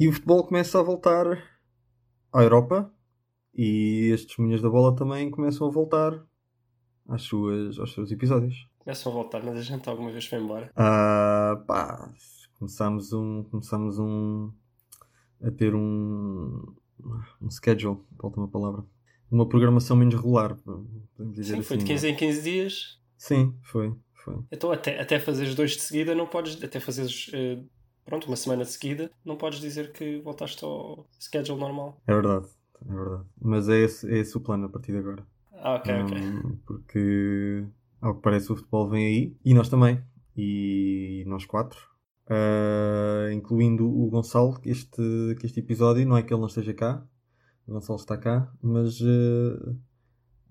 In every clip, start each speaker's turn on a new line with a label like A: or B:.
A: E o futebol começa a voltar à Europa e as testemunhas da bola também começam a voltar às suas, aos seus episódios.
B: Começam a voltar, mas a gente alguma vez foi embora.
A: Ah, pá, começámos um, começámos um a ter um um schedule, falta uma palavra. Uma programação menos regular, podemos dizer
B: Sim,
A: assim.
B: foi de 15
A: não é?
B: em 15 dias.
A: Sim, foi, foi.
B: Então até, até fazeres dois de seguida não podes, até fazeres eh, pronto, uma semana de seguida, não podes dizer que voltaste ao schedule normal.
A: É verdade, é verdade. Mas é esse, é esse o plano a partir de agora.
B: Ah, ok, ok.
A: Hum, porque, ao que parece, o futebol vem aí. E nós também. E nós quatro. Ah, incluindo o Gonçalo, que este, que este episódio, não é que ele não esteja cá. O Gonçalo está cá. Mas, ah,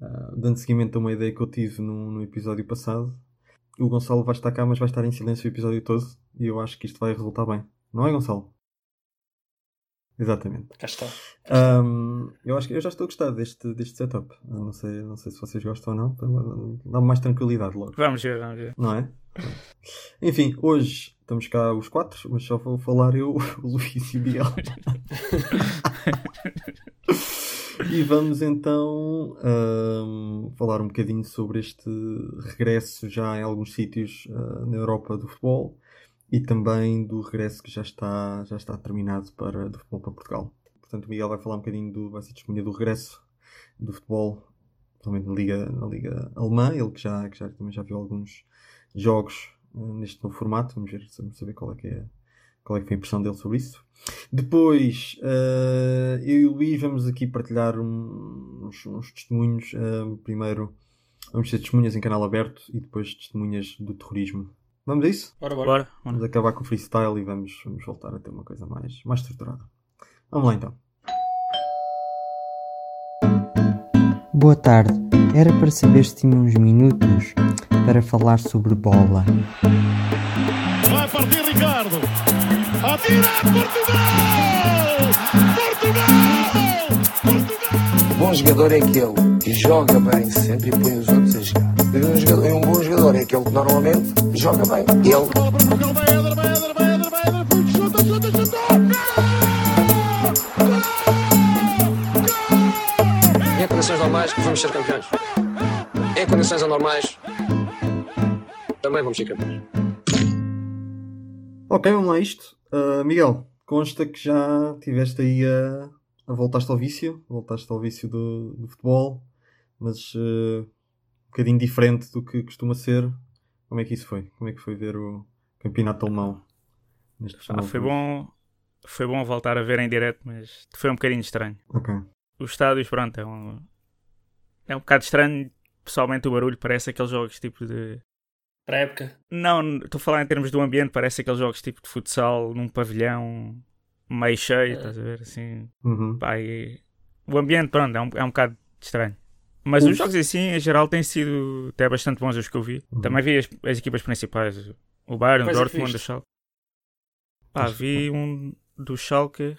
A: ah, dando seguimento a uma ideia que eu tive no, no episódio passado, o Gonçalo vai estar cá, mas vai estar em silêncio o episódio todo. E eu acho que isto vai resultar bem. Não é, Gonçalo? Exatamente.
B: Cá está.
A: Ahm, eu acho que eu já estou a gostar deste, deste setup. Eu não sei, não sei se vocês gostam ou não. Dá-me mais tranquilidade logo,
C: Vamos ver, vamos ver.
A: não é? Enfim, hoje estamos cá os quatro, mas só vou falar eu, o Luís e o Miguel. e vamos então ahm, falar um bocadinho sobre este regresso já em alguns sítios ah, na Europa do futebol e também do regresso que já está, já está terminado para, do futebol para Portugal. Portanto, o Miguel vai falar um bocadinho do, vai ser testemunha do regresso do futebol, principalmente na Liga, na Liga Alemã, ele que já, que já, também já viu alguns jogos eh, neste novo formato, vamos ver, vamos saber qual é que é, qual é que foi a impressão dele sobre isso. Depois, eh, eu e o Luís vamos aqui partilhar um- uns, uns testemunhos, eh, primeiro vamos ter testemunhas em canal aberto e depois testemunhas do terrorismo. Vamos a isso?
B: Bora, bora.
C: Bora.
A: Vamos acabar com o freestyle e vamos, vamos voltar a ter uma coisa mais, mais estruturada. Vamos lá então.
D: Boa tarde. Era para saber se tinha uns minutos para falar sobre bola.
E: Vai partir Ricardo. Atira Portugal! Portugal! Portugal!
F: bom jogador é aquele que joga bem sempre e põe os outros a jogar. E um, jogador, e um bom jogador é aquele que normalmente joga bem. Ele.
G: Em condições normais vamos ser campeões. Em condições anormais também vamos ser campeões.
A: Ok, vamos lá isto. Ah, Miguel, consta que já estiveste aí a, a voltaste ao vício, voltaste ao vício do, do futebol, mas ah, um bocadinho diferente do que costuma ser. Como é que isso foi? Como é que foi ver o campeonato alemão?
C: Ah, foi bom. Foi bom voltar a ver em direto, mas foi um bocadinho estranho.
A: Ok.
C: Os estádios, pronto, é um. É um bocado estranho. Pessoalmente o barulho parece aqueles jogos tipo de.
B: Para a época.
C: Não, estou a falar em termos do ambiente, parece aqueles jogos tipo de futsal num pavilhão meio cheio,
B: É.
C: estás a ver? Assim,
A: Uhum.
C: pá, e o ambiente, pronto, é um, é um bocado estranho. Mas
A: Uf.
C: os jogos si, em geral, têm sido até bastante bons os que eu vi.
A: Uhum.
C: Também vi as, as equipas principais, o Bayern, o
B: é
C: Dortmund, o? Schalke. Pá, vi um do Schalke,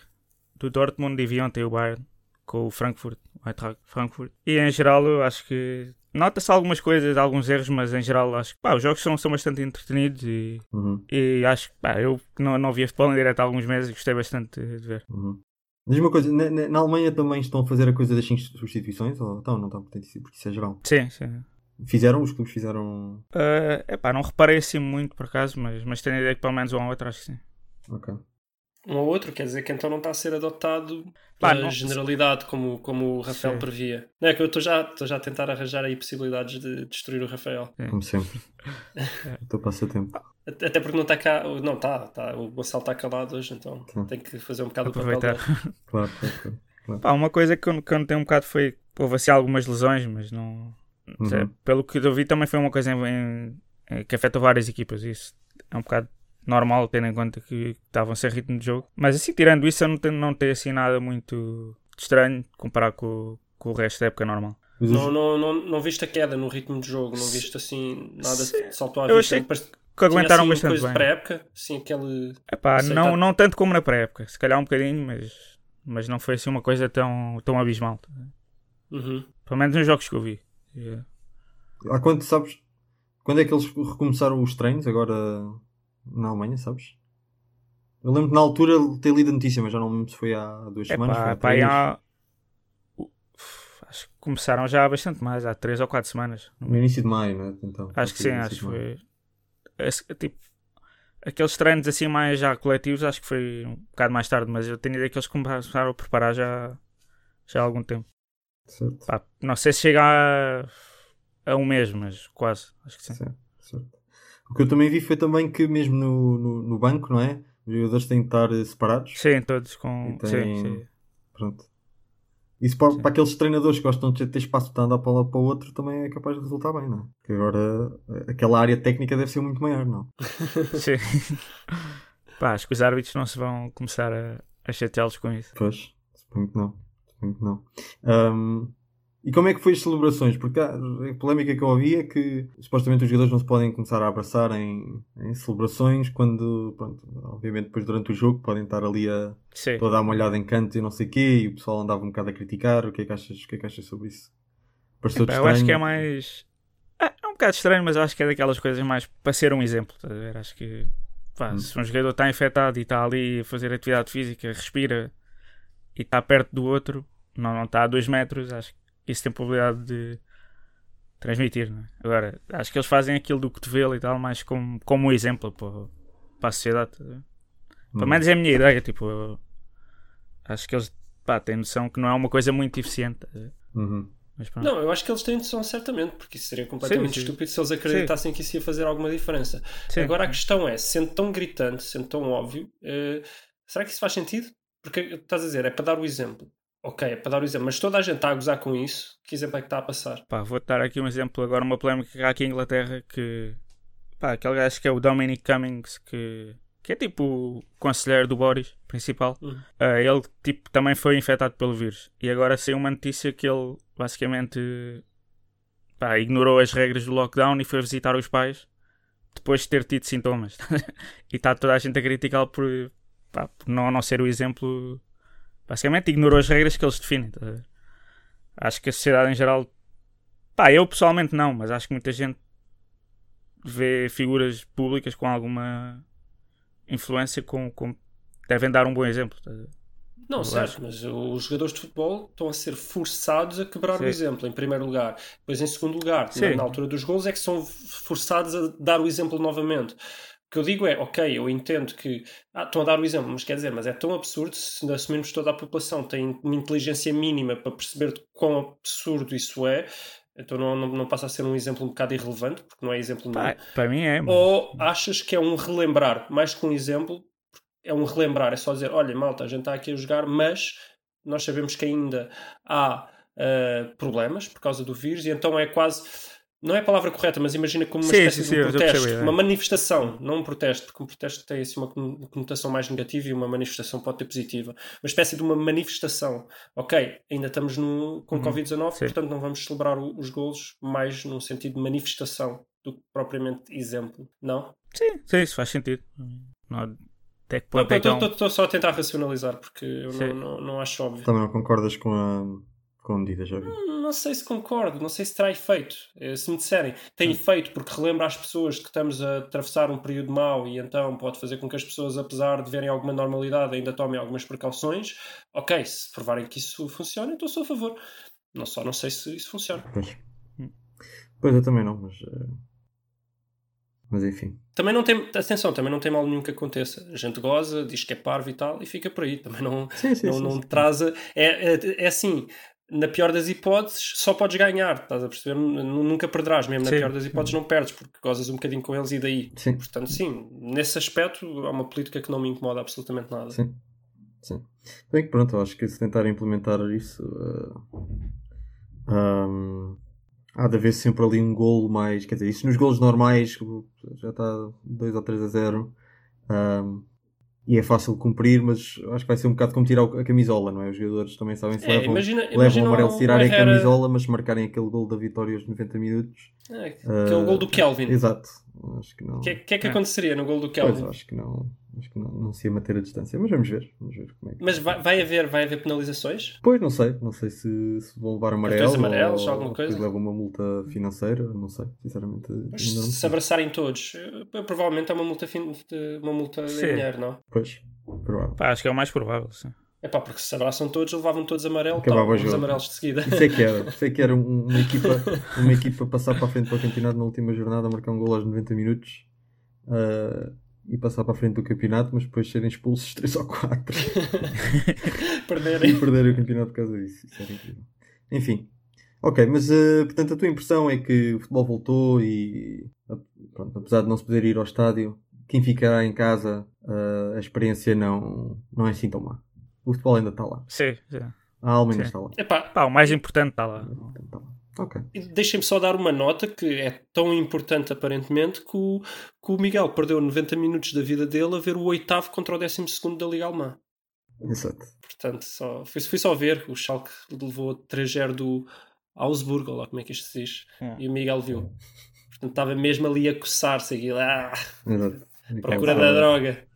C: do Dortmund e vi ontem o Bayern, com o Frankfurt, o Eintracht Frankfurt. E em geral, eu acho que nota-se algumas coisas, alguns erros, mas em geral, acho que pá, os jogos são, são bastante entretenidos e,
A: Uhum.
C: e acho que pá, eu não, não via futebol em direto há alguns meses e gostei bastante de ver.
A: Uhum. Diz-me uma coisa, na, na- Alemanha também estão a fazer a coisa das 5 substituições? Ou estão, não estão? Porque isso é geral.
C: Sim, sim.
A: Fizeram? Os clubes fizeram.
C: É epá, não reparei assim muito por acaso, mas, mas tenho a ideia que pelo menos um ou outro acho que sim.
A: Ok.
B: Um ou outro, quer dizer que então não está a ser adotado
C: Pá,
B: pela
C: não-
B: generalidade, como, como o Rafael
C: Sim.
B: previa. Não é que eu estou já, estou já a tentar arranjar aí possibilidades de destruir o Rafael.
A: Como sempre. teu passatempo.
B: Até até porque não está cá. Não, está, tá, o Gonçalo está calado hoje, então
A: Sim.
B: tem que fazer um bocado o papel
C: Aproveitar.
B: dele.
A: Claro, claro, claro.
C: Pá, uma coisa que eu, que eu notei um bocado foi houve assim algumas lesões, mas não.
A: Uhum.
C: Pelo que eu vi também foi uma coisa em- em- que afeta várias equipas. Isso é um bocado normal, tendo em conta que estavam sem ritmo de jogo. Mas assim, tirando isso, eu não tenho, não tenho assim nada muito estranho comparado com, com o resto da época normal.
B: Não, não, não, não viste a queda no ritmo de jogo, não viste assim nada
C: Sim.
B: saltou à
C: Eu
B: vista.
C: achei
B: Parece-
C: Que aguentaram
B: tinha, assim,
C: bastante
B: coisa
C: bem.
B: pré-época, sim, aquele.
C: Epá,
B: Aceitado.
C: não, não tanto como na pré-época, se calhar um bocadinho, mas, mas não foi assim uma coisa tão, tão abismal.
B: Uhum.
C: Pelo menos nos jogos que eu vi. Yeah.
A: Há quanto, sabes? Quando é que eles recomeçaram os treinos agora na Alemanha, sabes? Eu lembro na altura ter lido a notícia, mas já não lembro se foi há duas
C: É
A: semanas. foi
C: pá,
A: três.
C: há... Acho que começaram já há bastante mais, há 3 ou 4 semanas.
A: No início de maio, né? Então,
C: Acho que sim, acho que foi. Esse- tipo, aqueles treinos assim mais já coletivos, acho que foi um bocado mais tarde, mas eu tenho ideia que eles começaram a preparar já, já há algum tempo.
A: Certo.
C: Pá, não sei se chega a, a um mês, mas quase, acho que sim.
A: Certo, certo. O que eu também vi foi também que mesmo no, no, no banco, não é? Os jogadores têm de estar eh, separados.
C: Sim, todos com.
A: Tem-
C: Sim, sim.
A: Pronto. Isso para, para aqueles treinadores que gostam de ter espaço para andar para um lado para o outro também é capaz de resultar bem, não é? Porque agora eh, aquela área técnica deve ser muito maior, não?
C: Sim. Pá, acho que os árbitros não se vão começar a, a chateá-los com isso.
A: Pois, suponho que não. Suponho que não. Ahm, e como é que foi as celebrações? Porque a polémica que eu ouvi é que supostamente os jogadores não se podem começar a abraçar em, em celebrações quando, pronto, obviamente depois durante o jogo podem estar ali a, a dar uma olhada em canto e não sei o quê e o pessoal andava um bocado a criticar. O que é que achas, o que é que achas sobre isso? Pareceu
C: Pá, eu acho que é mais. É, é um bocado estranho, mas acho que é daquelas coisas mais para ser um exemplo. Estás a ver? Acho que pá,
A: Hum.
C: se um jogador está infectado e está ali a fazer atividade física, respira e está perto do outro, não, não está a 2 metros, acho que isso tem probabilidade de transmitir. Não é? Agora, acho que eles fazem aquilo do cotovelo e tal, mais como, como um exemplo para, para a sociedade. a ver? Pelo menos é a minha ideia. Tipo, eu acho que eles pá, têm noção que não é uma coisa muito eficiente. ver?
A: Uhum.
C: Mas pronto.
B: Não, eu acho que eles têm noção certamente, porque isso seria completamente
C: Sim, sim.
B: estúpido se eles acreditassem que isso ia fazer alguma diferença.
C: Sim.
B: Agora a questão é, sendo tão gritante, sendo tão óbvio, eh, será que isso faz sentido? Porque estás a dizer, é para dar o exemplo. Ok, é para dar o exemplo, mas toda a gente está a gozar com isso, que exemplo é que está a passar?
C: Pá, vou dar aqui um exemplo agora, uma polémica que há aqui em Inglaterra que pá, aquele gajo que é o Dominic Cummings que, que é tipo o conselheiro do Boris principal,
B: Uhum.
C: ah, ele tipo também foi infectado pelo vírus. E agora saiu uma notícia que ele basicamente pá, ignorou as regras do lockdown e foi visitar os pais depois de ter tido sintomas. E está toda a gente a criticá-lo por, pá, por não, não ser o exemplo basicamente ignorou as regras que eles definem ver? acho que a sociedade em geral Pá, eu pessoalmente não, mas acho que muita gente vê figuras públicas com alguma influência com, com- devem dar um bom exemplo. ver?
B: Não, certo, mas os jogadores de futebol estão a ser forçados a quebrar
C: Sim.
B: o exemplo, em primeiro lugar. Depois, em segundo lugar, na, na altura dos gols, é que são forçados a dar o exemplo novamente. O que eu digo é, ok, eu entendo que ah, estão a dar o exemplo, mas quer dizer, mas é tão absurdo se assumirmos toda a população tem uma inteligência mínima para perceber de quão absurdo isso é, então não, não, não passa a ser um exemplo um bocado irrelevante, porque não é exemplo nenhum.
C: Para mim é. mas-
B: Ou achas que é um relembrar, mais que um exemplo, é um relembrar, é só dizer, olha, malta, a gente está aqui a jogar, mas nós sabemos que ainda há ah, problemas por causa do vírus, e então é quase, não é a palavra correta, mas imagina como uma
C: Sim,
B: espécie
C: sim,
B: de um
C: já percebi,
B: protesto,
C: é.
B: uma manifestação, não um protesto, porque um protesto tem assim, uma con- conotação mais negativa e uma manifestação pode ter positiva. Uma espécie de uma manifestação. Ok, ainda estamos no, com
C: Uhum,
B: Covid-19,
C: sim.
B: portanto não vamos celebrar o- os golos mais num sentido de manifestação do que propriamente exemplo. Não?
C: Sim, sim, isso faz sentido. Não, até que ponto é que é
B: Estou só a tentar racionalizar porque eu não, não, não acho óbvio.
A: Também não concordas com a, com a medida, já vi.
B: Não sei se concordo, não sei se terá efeito. Eh, Se me disserem tem efeito porque relembra às pessoas que estamos a atravessar um período mau e então pode fazer com que as pessoas, apesar de verem alguma normalidade, ainda tomem algumas precauções, ok, se provarem que isso funciona, então sou a favor. Não só não sei se isso funciona.
A: Pois. Pois eu também não, mas. eh, Mas enfim.
B: Também não tem, atenção, também não tem mal nenhum que aconteça. A gente goza, diz que é parvo e tal, e fica por aí. Também não,
A: Sim, sim,
B: não,
A: sim,
B: não traz. É, é, é assim, na pior das hipóteses, só podes ganhar, estás a perceber? Nunca perderás, mesmo na
C: Sim.
B: pior das hipóteses, não perdes, porque gozas um bocadinho com eles e daí.
A: Sim.
B: Portanto, sim, nesse aspecto, há uma política que não me incomoda absolutamente nada.
A: Sim. Sim. Bem que pronto, acho que se tentar implementar isso. eh, ahm, há de haver sempre ali um golo mais. Quer dizer, isso nos golos normais já está 2 ou 3 a 0. ahm, e é fácil cumprir, mas acho que vai ser um bocado como tirar o- a camisola, não é? Os jogadores também sabem se
B: É,
A: levam,
B: imagina,
A: levam
B: imagina
A: o amarelo se tirarem a camisola, mas marcarem aquele gol da vitória aos 90 minutos.
B: É, aquele gol do Kelvin.
A: Exato. Acho que não.
B: O que, é- que é que
C: É.
B: aconteceria no gol do
A: Pois,
B: Kelvin?
A: acho que não. Acho que não, não se ia manter a distância, mas vamos ver. Vamos ver como é que
B: Mas vai, vai haver, vai haver penalizações?
A: Pois, não sei. Não sei se, se vão levar amarelo
B: Cartões amarelos,
A: ou,
B: alguma coisa?
A: levam uma multa financeira. Não sei. Sinceramente,
B: Mas se
A: sei.
B: abraçarem todos, eh, provavelmente é uma multa, fin- de- uma multa em
C: Sim.
B: dinheiro, não?
A: Pois, provável.
C: Pá, acho que é o mais provável, sim.
B: É pá, porque se se abraçam todos, levavam todos amarelo,
A: Acabava
B: tal,
A: o
B: uns
A: jogo.
B: amarelos de seguida.
A: Isso é que era. Isso é que era um- uma equipa, uma equipa passar para a frente para o campeonato na última jornada, marcar um gol aos 90 minutos ah, e passar para a frente do campeonato, mas depois serem expulsos 3 ou 4
B: Perderem.
A: e perderem o campeonato por causa disso. Isso era incrível. Enfim. Ok, mas ah, portanto a tua impressão é que o futebol voltou e pronto, apesar de não se poder ir ao estádio, quem ficará em casa, ah, a experiência não, não é assim tão má. O futebol ainda está lá.
C: Sim, sim.
A: A alma ainda
C: Sim.
A: está lá.
B: Epá,
C: Pá, o mais importante está lá.
A: Está lá. Ok.
B: E Deixem-me só dar uma nota que é tão importante aparentemente que o, que o Miguel perdeu 90 minutos da vida dele a ver o oitavo contra o décimo segundo da Liga Alemã.
A: Exato.
B: Portanto, só, fui, fui só ver. O Schalke levou 3-0 do Augsburg, ou lá como é que isto se diz.
C: É.
B: E o Miguel viu. Portanto, estava mesmo ali a coçar-se aquilo. Ah, procura da droga.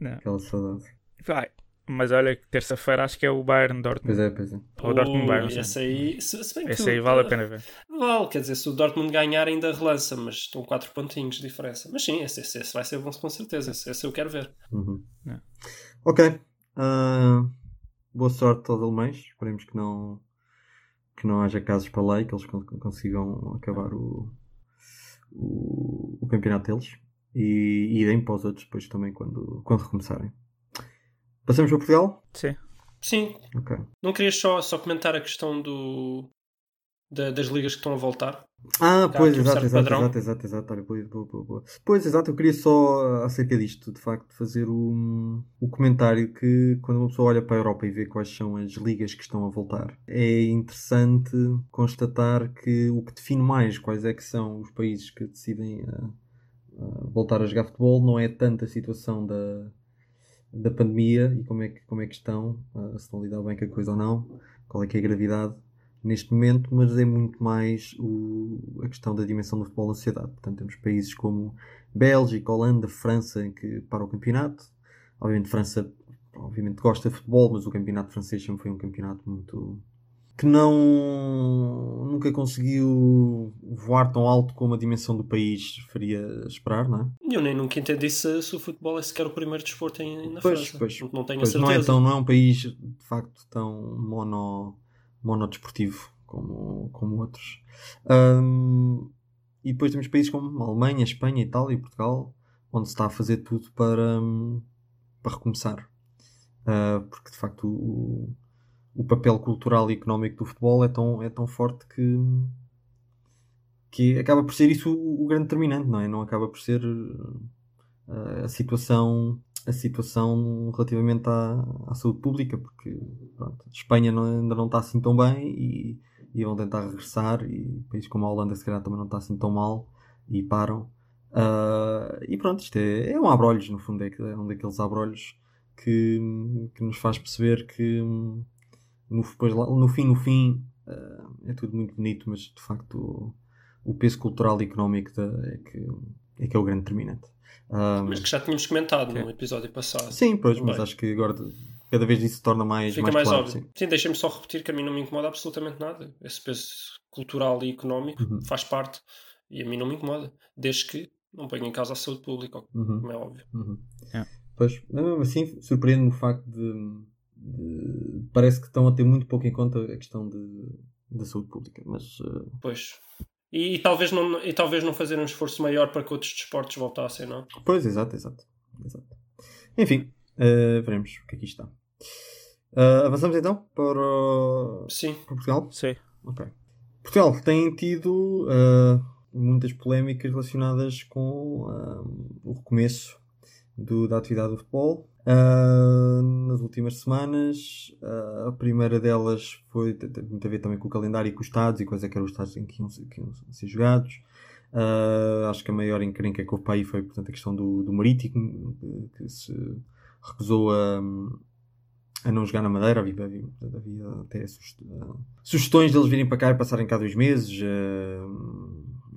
C: Não.
A: Aquela saudade.
C: Vai. Mas olha que terça-feira acho que é o Bayern Dortmund.
A: Pois é, pois é.
C: Ou o Dortmund Bayern.
B: esse aí, se, se bem que
C: Esse
B: o-
C: aí vale a pena ver.
B: Vale, quer dizer, se o Dortmund ganhar ainda relança, mas estão 4 pontinhos de diferença. Mas sim, esse, esse, esse vai ser bom com certeza. Esse, esse eu quero ver.
A: Uhum.
C: É.
A: Ok. Ah, boa sorte aos alemães. Esperemos que não, que não haja casos para lei, que eles con- consigam acabar o, o, o campeonato deles. E, e deem para os outros depois também quando, quando recomeçarem. Passamos para Portugal?
C: Sim.
B: Sim,
A: Ok.
B: não querias só, só comentar a questão do, da- das ligas que estão a voltar?
A: Ah,
B: Cá
A: pois,
B: um
A: exato, exato, exato, exato, exato. Olha, boa, boa, boa. Pois, exato, eu queria só, acerca disto, de facto, fazer o, o comentário que quando uma pessoa olha para a Europa e vê quais são as ligas que estão a voltar, é interessante constatar que o que define mais quais é que são os países que decidem ah, ah, voltar a jogar futebol não é tanto a situação da, da pandemia e como é que, como é que estão, ah, se estão a lidar bem com a coisa ou não, qual é que é a gravidade neste momento, mas é muito mais o- a questão da dimensão do futebol na sociedade. Portanto, temos países como Bélgica, Holanda, França, em que para o campeonato. Obviamente, França obviamente gosta de futebol, mas o campeonato francês sempre foi um campeonato muito que não nunca conseguiu voar tão alto como a dimensão do país faria esperar, não é?
B: Eu nem nunca entendi se, se o futebol é sequer o primeiro desporto em, na
A: Pois,
B: França.
A: pois,
B: não, não tenho a
A: Pois não
B: certeza.
A: é, tão, não é um país de facto tão mono, monodesportivo como, como outros. Ahm, e depois temos países como a Alemanha, Espanha, Itália e Portugal, onde se está a fazer tudo para, para recomeçar. Ah, porque de facto o, o papel cultural e económico do futebol é tão, é tão forte que, que acaba por ser isso o, o grande determinante, não é? Não acaba por ser ah, a situação a situação relativamente à, à saúde pública, porque pronto, Espanha não- ainda não está assim tão bem e, e vão tentar regressar, e países como a Holanda se calhar também não está assim tão mal e param. Ah, e pronto, isto é, é um abrolhos, no fundo, é, é um daqueles abrolhos que, que nos faz perceber que no, depois no fim, no fim, ah, é tudo muito bonito, mas de facto o, o peso cultural e económico da- é, que, é que é o grande determinante.
B: Mas que já tínhamos comentado no episódio passado.
A: Sim, pois, mas
B: Bem.
A: acho que agora cada vez isso se torna mais,
B: Fica
A: mais,
B: mais,
A: claro.
B: óbvio.
A: sim.
B: Sim, deixem-me só repetir que a mim não me incomoda absolutamente nada. Esse peso cultural e económico
A: Uhum.
B: faz parte e a mim não me incomoda. Desde que não ponha em causa a saúde pública,
A: Uhum,
B: como é óbvio.
A: uhum.
C: É.
A: Pois, mas mesmo assim, surpreende-me o facto de, de- Parece que estão a ter muito pouco em conta a questão de, da saúde pública, mas eh,
B: Pois. E, e talvez não, e talvez não fazer um esforço maior para que outros desportos voltassem, não?
A: Pois, exato, exato. exato. Enfim, eh, veremos o que aqui está. Eh, avançamos então para, o-
B: Sim.
A: para Portugal.
C: Sim.
A: Ok. Portugal tem tido eh, muitas polémicas relacionadas com o recomeço do- da atividade do futebol. Eh, nas últimas semanas, eh, a primeira delas foi muito a ver também com o calendário e com os estados e quais é que eram os estados em que iam, que iam ser jogados. Eh, acho que a maior encrenca que houve para aí foi portanto, a questão do, do Marítimo, que, se recusou a, a não jogar na Madeira. Havia, havia, havia até sugest- sugestões deles virem para cá e passarem cá dois meses eh,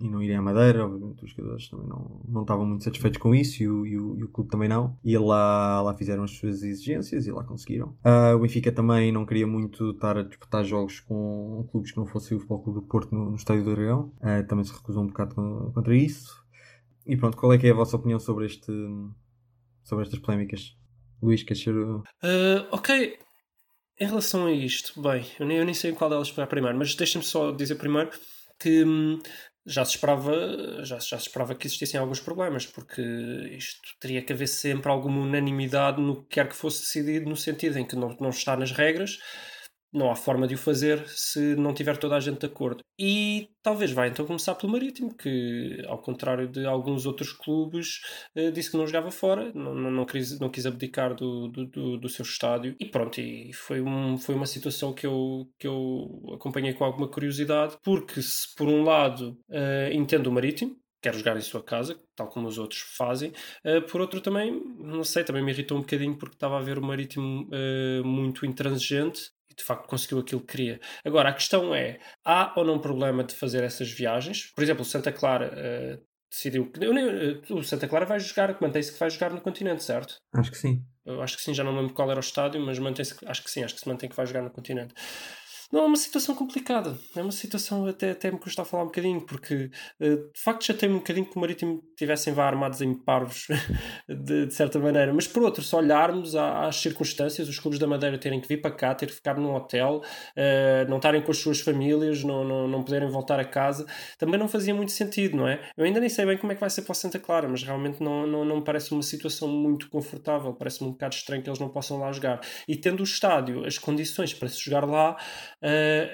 A: e não irem à Madeira. Obviamente, os jogadores também não, não estavam muito satisfeitos com isso e o, e o, e o clube também não. E lá, lá fizeram as suas exigências e lá conseguiram. Ah, o Benfica também não queria muito estar a disputar jogos com clubes que não fossem o Futebol Clube do Porto no, no Estádio do Dragão. Ah, também se recusou um bocado con- contra isso. E pronto, qual é que é a vossa opinião sobre este sobre estas polémicas? Luís, queres ser. o-
B: Uh, ok, em relação a isto, bem, eu nem, eu nem sei qual delas pegar primeiro, mas deixa-me só dizer primeiro que hum, já se esperava já, já se esperava que existissem alguns problemas, porque isto teria que haver sempre alguma unanimidade no que quer que fosse decidido, no sentido em que não, não está nas regras, não há forma de o fazer se não tiver toda a gente de acordo. E talvez vá então começar pelo Marítimo, que ao contrário de alguns outros clubes, eh, disse que não jogava fora, não, não, quis, não quis abdicar do, do, do, seu estádio. E pronto, e foi, um, foi uma situação que eu, que eu acompanhei com alguma curiosidade, porque se por um lado eh, entendo o Marítimo, quer jogar em sua casa, tal como os outros fazem. Uh, por outro também, não sei, também me irritou um bocadinho porque estava a ver o Marítimo uh, muito intransigente e de facto conseguiu aquilo que queria. Agora, a questão é, há ou não problema de fazer essas viagens? Por exemplo, o Santa Clara uh, decidiu que... Eu nem, o Santa Clara vai jogar, mantém-se que vai jogar no continente, certo?
A: Acho que sim.
B: Eu acho que sim, já não lembro qual era o estádio, mas mantém-se, acho que sim, acho que se mantém que vai jogar no continente. Não, é uma situação complicada. É uma situação até, até me custa falar um bocadinho, porque uh, de facto já tem um bocadinho que o Marítimo tivessem vá armados em parvos, de, de, certa maneira. Mas por outro, se olharmos às circunstâncias, os clubes da Madeira terem que vir para cá, ter que ficar num hotel, uh, não estarem com as suas famílias, não, não, não poderem voltar a casa, também não fazia muito sentido, não é? Eu ainda nem sei bem como é que vai ser para o Santa Clara, mas realmente não, não, não me parece uma situação muito confortável. Parece-me um bocado estranho que eles não possam lá jogar. E tendo o estádio, as condições para se jogar lá,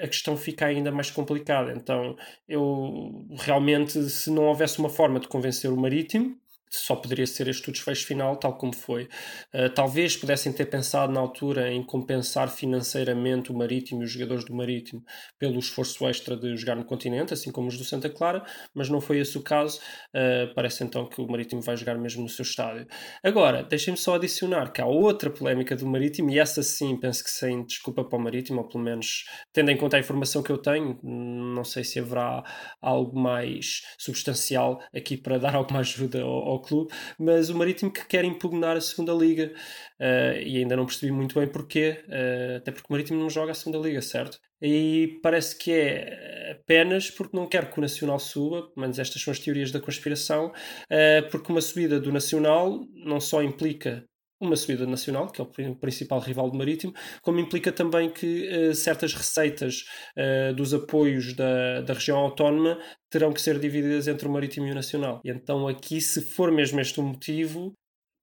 B: a questão fica ainda mais complicada. Então, eu realmente, se não houvesse uma forma de convencer o Marítimo, só poderia ser este o desfecho final, tal como foi. Uh, talvez pudessem ter pensado na altura em compensar financeiramente o Marítimo e os jogadores do Marítimo pelo esforço extra de jogar no continente, assim como os do Santa Clara, mas não foi esse o caso. Uh, parece então que o Marítimo vai jogar mesmo no seu estádio. Agora, deixem-me só adicionar que há outra polémica do Marítimo, e essa sim penso que sem desculpa para o Marítimo, ou pelo menos tendo em conta a informação que eu tenho, não sei se haverá algo mais substancial aqui para dar alguma ajuda ao, clube, mas o Marítimo que quer impugnar a segunda liga uh, e ainda não percebi muito bem porquê, uh, até porque o Marítimo não joga a segunda liga, certo? E parece que é apenas porque não quer que o Nacional suba, pelo menos estas são as teorias da conspiração, uh, porque uma subida do Nacional não só implica uma subida nacional, que é o principal rival do Marítimo, como implica também que uh, certas receitas uh, dos apoios da, da região autónoma terão que ser divididas entre o Marítimo e o Nacional. E então aqui, se for mesmo este o motivo,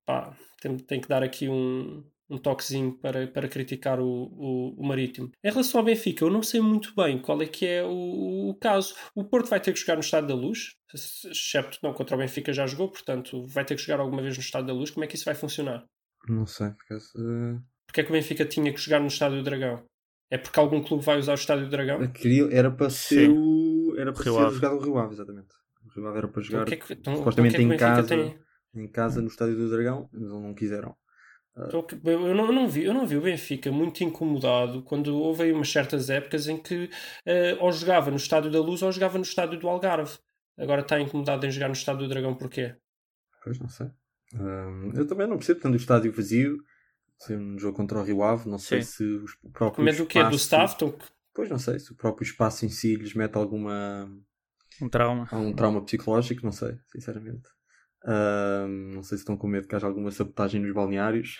B: pá, tem, tem que dar aqui um, um toquezinho para, para criticar o, o, o, Marítimo. Em relação ao Benfica, eu não sei muito bem qual é que é o, o caso. O Porto vai ter que jogar no Estado da Luz, excepto não, contra o Benfica já jogou, portanto vai ter que jogar alguma vez no Estado da Luz. Como é que isso vai funcionar?
A: Não sei, porque. Uh...
B: Porque é que o Benfica tinha que jogar no Estádio do Dragão? É porque algum clube vai usar o Estádio do Dragão?
A: Queria, era para ser o. Era para Rio ser Ave. jogado o Rio Ave, exatamente. O Rio Ave era para jogar.
B: Então, que é que, então,
A: supostamente
B: então,
A: em casa. Tem... Em casa no Estádio do Dragão, mas não quiseram.
B: Então, eu, não, eu, não vi, eu não vi o Benfica muito incomodado quando houve aí umas certas épocas em que uh, ou jogava no Estádio da Luz ou jogava no Estádio do Algarve. Agora está incomodado em jogar no Estádio do Dragão porquê?
A: Pois não sei. Um, eu também não percebo, tanto o estádio vazio, um jogo contra o Rio Ave, não sei Sim. se os próprios.
B: Com medo do quê? Do staff?
A: Pois não sei, se o próprio espaço em si lhes mete alguma.
C: Um trauma.
A: Um trauma psicológico, não sei, sinceramente. Um, não sei se estão com medo que haja alguma sabotagem nos balneários.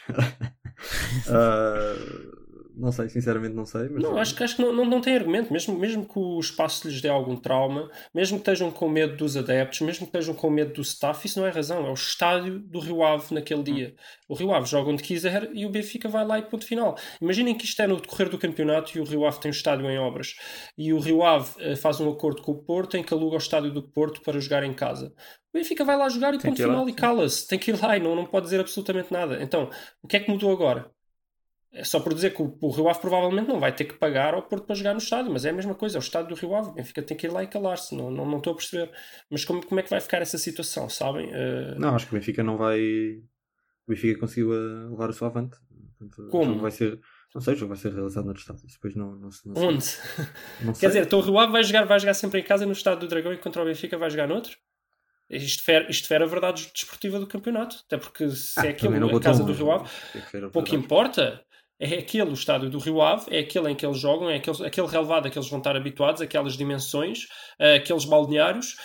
A: uh, não sei, sinceramente não sei. Mas
B: não, acho que, acho que não, não, não tem argumento. Mesmo, mesmo que o espaço lhes dê algum trauma, mesmo que estejam com medo dos adeptos, mesmo que estejam com medo do staff, isso não é razão. É o estádio do Rio Ave naquele dia. O Rio Ave joga onde quiser e o Benfica vai lá e ponto final. Imaginem que isto é no decorrer do campeonato e o Rio Ave tem um estádio em obras. E o Rio Ave uh, faz um acordo com o Porto em que aluga o estádio do Porto para jogar em casa. O Benfica vai lá jogar e tem ponto final lá. e cala-se. Tem que ir lá e não, não pode dizer absolutamente nada. Então, o que é que mudou agora? É só por dizer que o, o, Rio Ave provavelmente não vai ter que pagar ao Porto para jogar no estádio, mas é a mesma coisa, é o estádio do Rio Ave, o Benfica tem que ir lá e calar-se, não, não, não estou a perceber. Mas como, como é que vai ficar essa situação, sabem? Uh...
A: Não, acho que o Benfica não vai. O Benfica conseguiu uh, levar o seu avante. Portanto,
B: como?
A: Vai ser... Não sei, o jogo vai ser realizado no estádio. Depois não, não, não
B: Onde? Não Quer dizer, então o Rio Ave vai jogar, vai jogar sempre em casa no estádio do Dragão e contra o Benfica vai jogar noutro? Isto fere, isto fere a verdade desportiva do campeonato. Até porque se
A: ah,
B: é aquilo a casa do Rio Ave, pouco importa é aquele o estádio do Rio Ave, é aquele em que eles jogam, é aquele, aquele relevado a que eles vão estar habituados, aquelas dimensões, uh, aqueles balneários.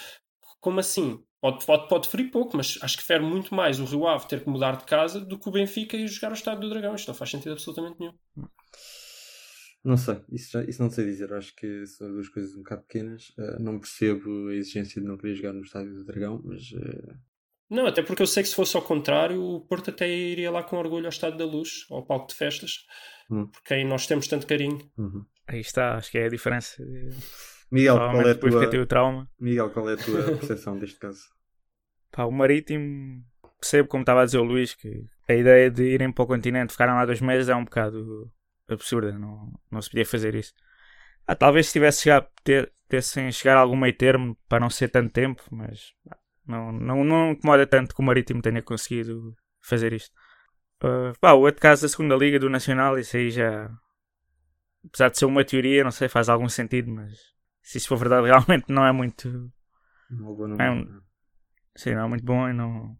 B: Como assim? Pode, pode, pode ferir pouco, mas acho que fere muito mais o Rio Ave ter que mudar de casa do que o Benfica ir jogar ao Estádio do Dragão. Isto não faz sentido absolutamente nenhum.
A: Não sei, isso, já, isso não sei dizer. Acho que são duas coisas um bocado pequenas. Uh, não percebo a exigência de não querer jogar no Estádio do Dragão, mas. Uh...
B: Não, até porque eu sei que se fosse ao contrário, o Porto até iria lá com orgulho ao Estádio da Luz, ao palco de festas,
A: Hum.
B: porque aí nós temos tanto carinho.
A: Uhum.
C: Aí está, acho que é a diferença.
A: Miguel, qual é, a tua,
C: trauma.
A: Miguel, qual é a tua percepção deste caso?
C: Pá, o Marítimo, percebo como estava a dizer o Luís, que a ideia de irem para o continente, ficarem lá dois meses, é um bocado absurda. Não, não se podia fazer isso. Ah, talvez se tivesse chegado, ter, tivessem chegar a algum meio termo para não ser tanto tempo, mas pá, não, não, não me incomoda tanto que o Marítimo tenha conseguido fazer isto. Ah, pá, o outro caso da segunda Liga do Nacional, isso aí já. Apesar de ser uma teoria, não sei, faz algum sentido, mas se isso for verdade, realmente não é muito.
A: Não, vou, não,
C: É um- Sim, não é muito bom e não.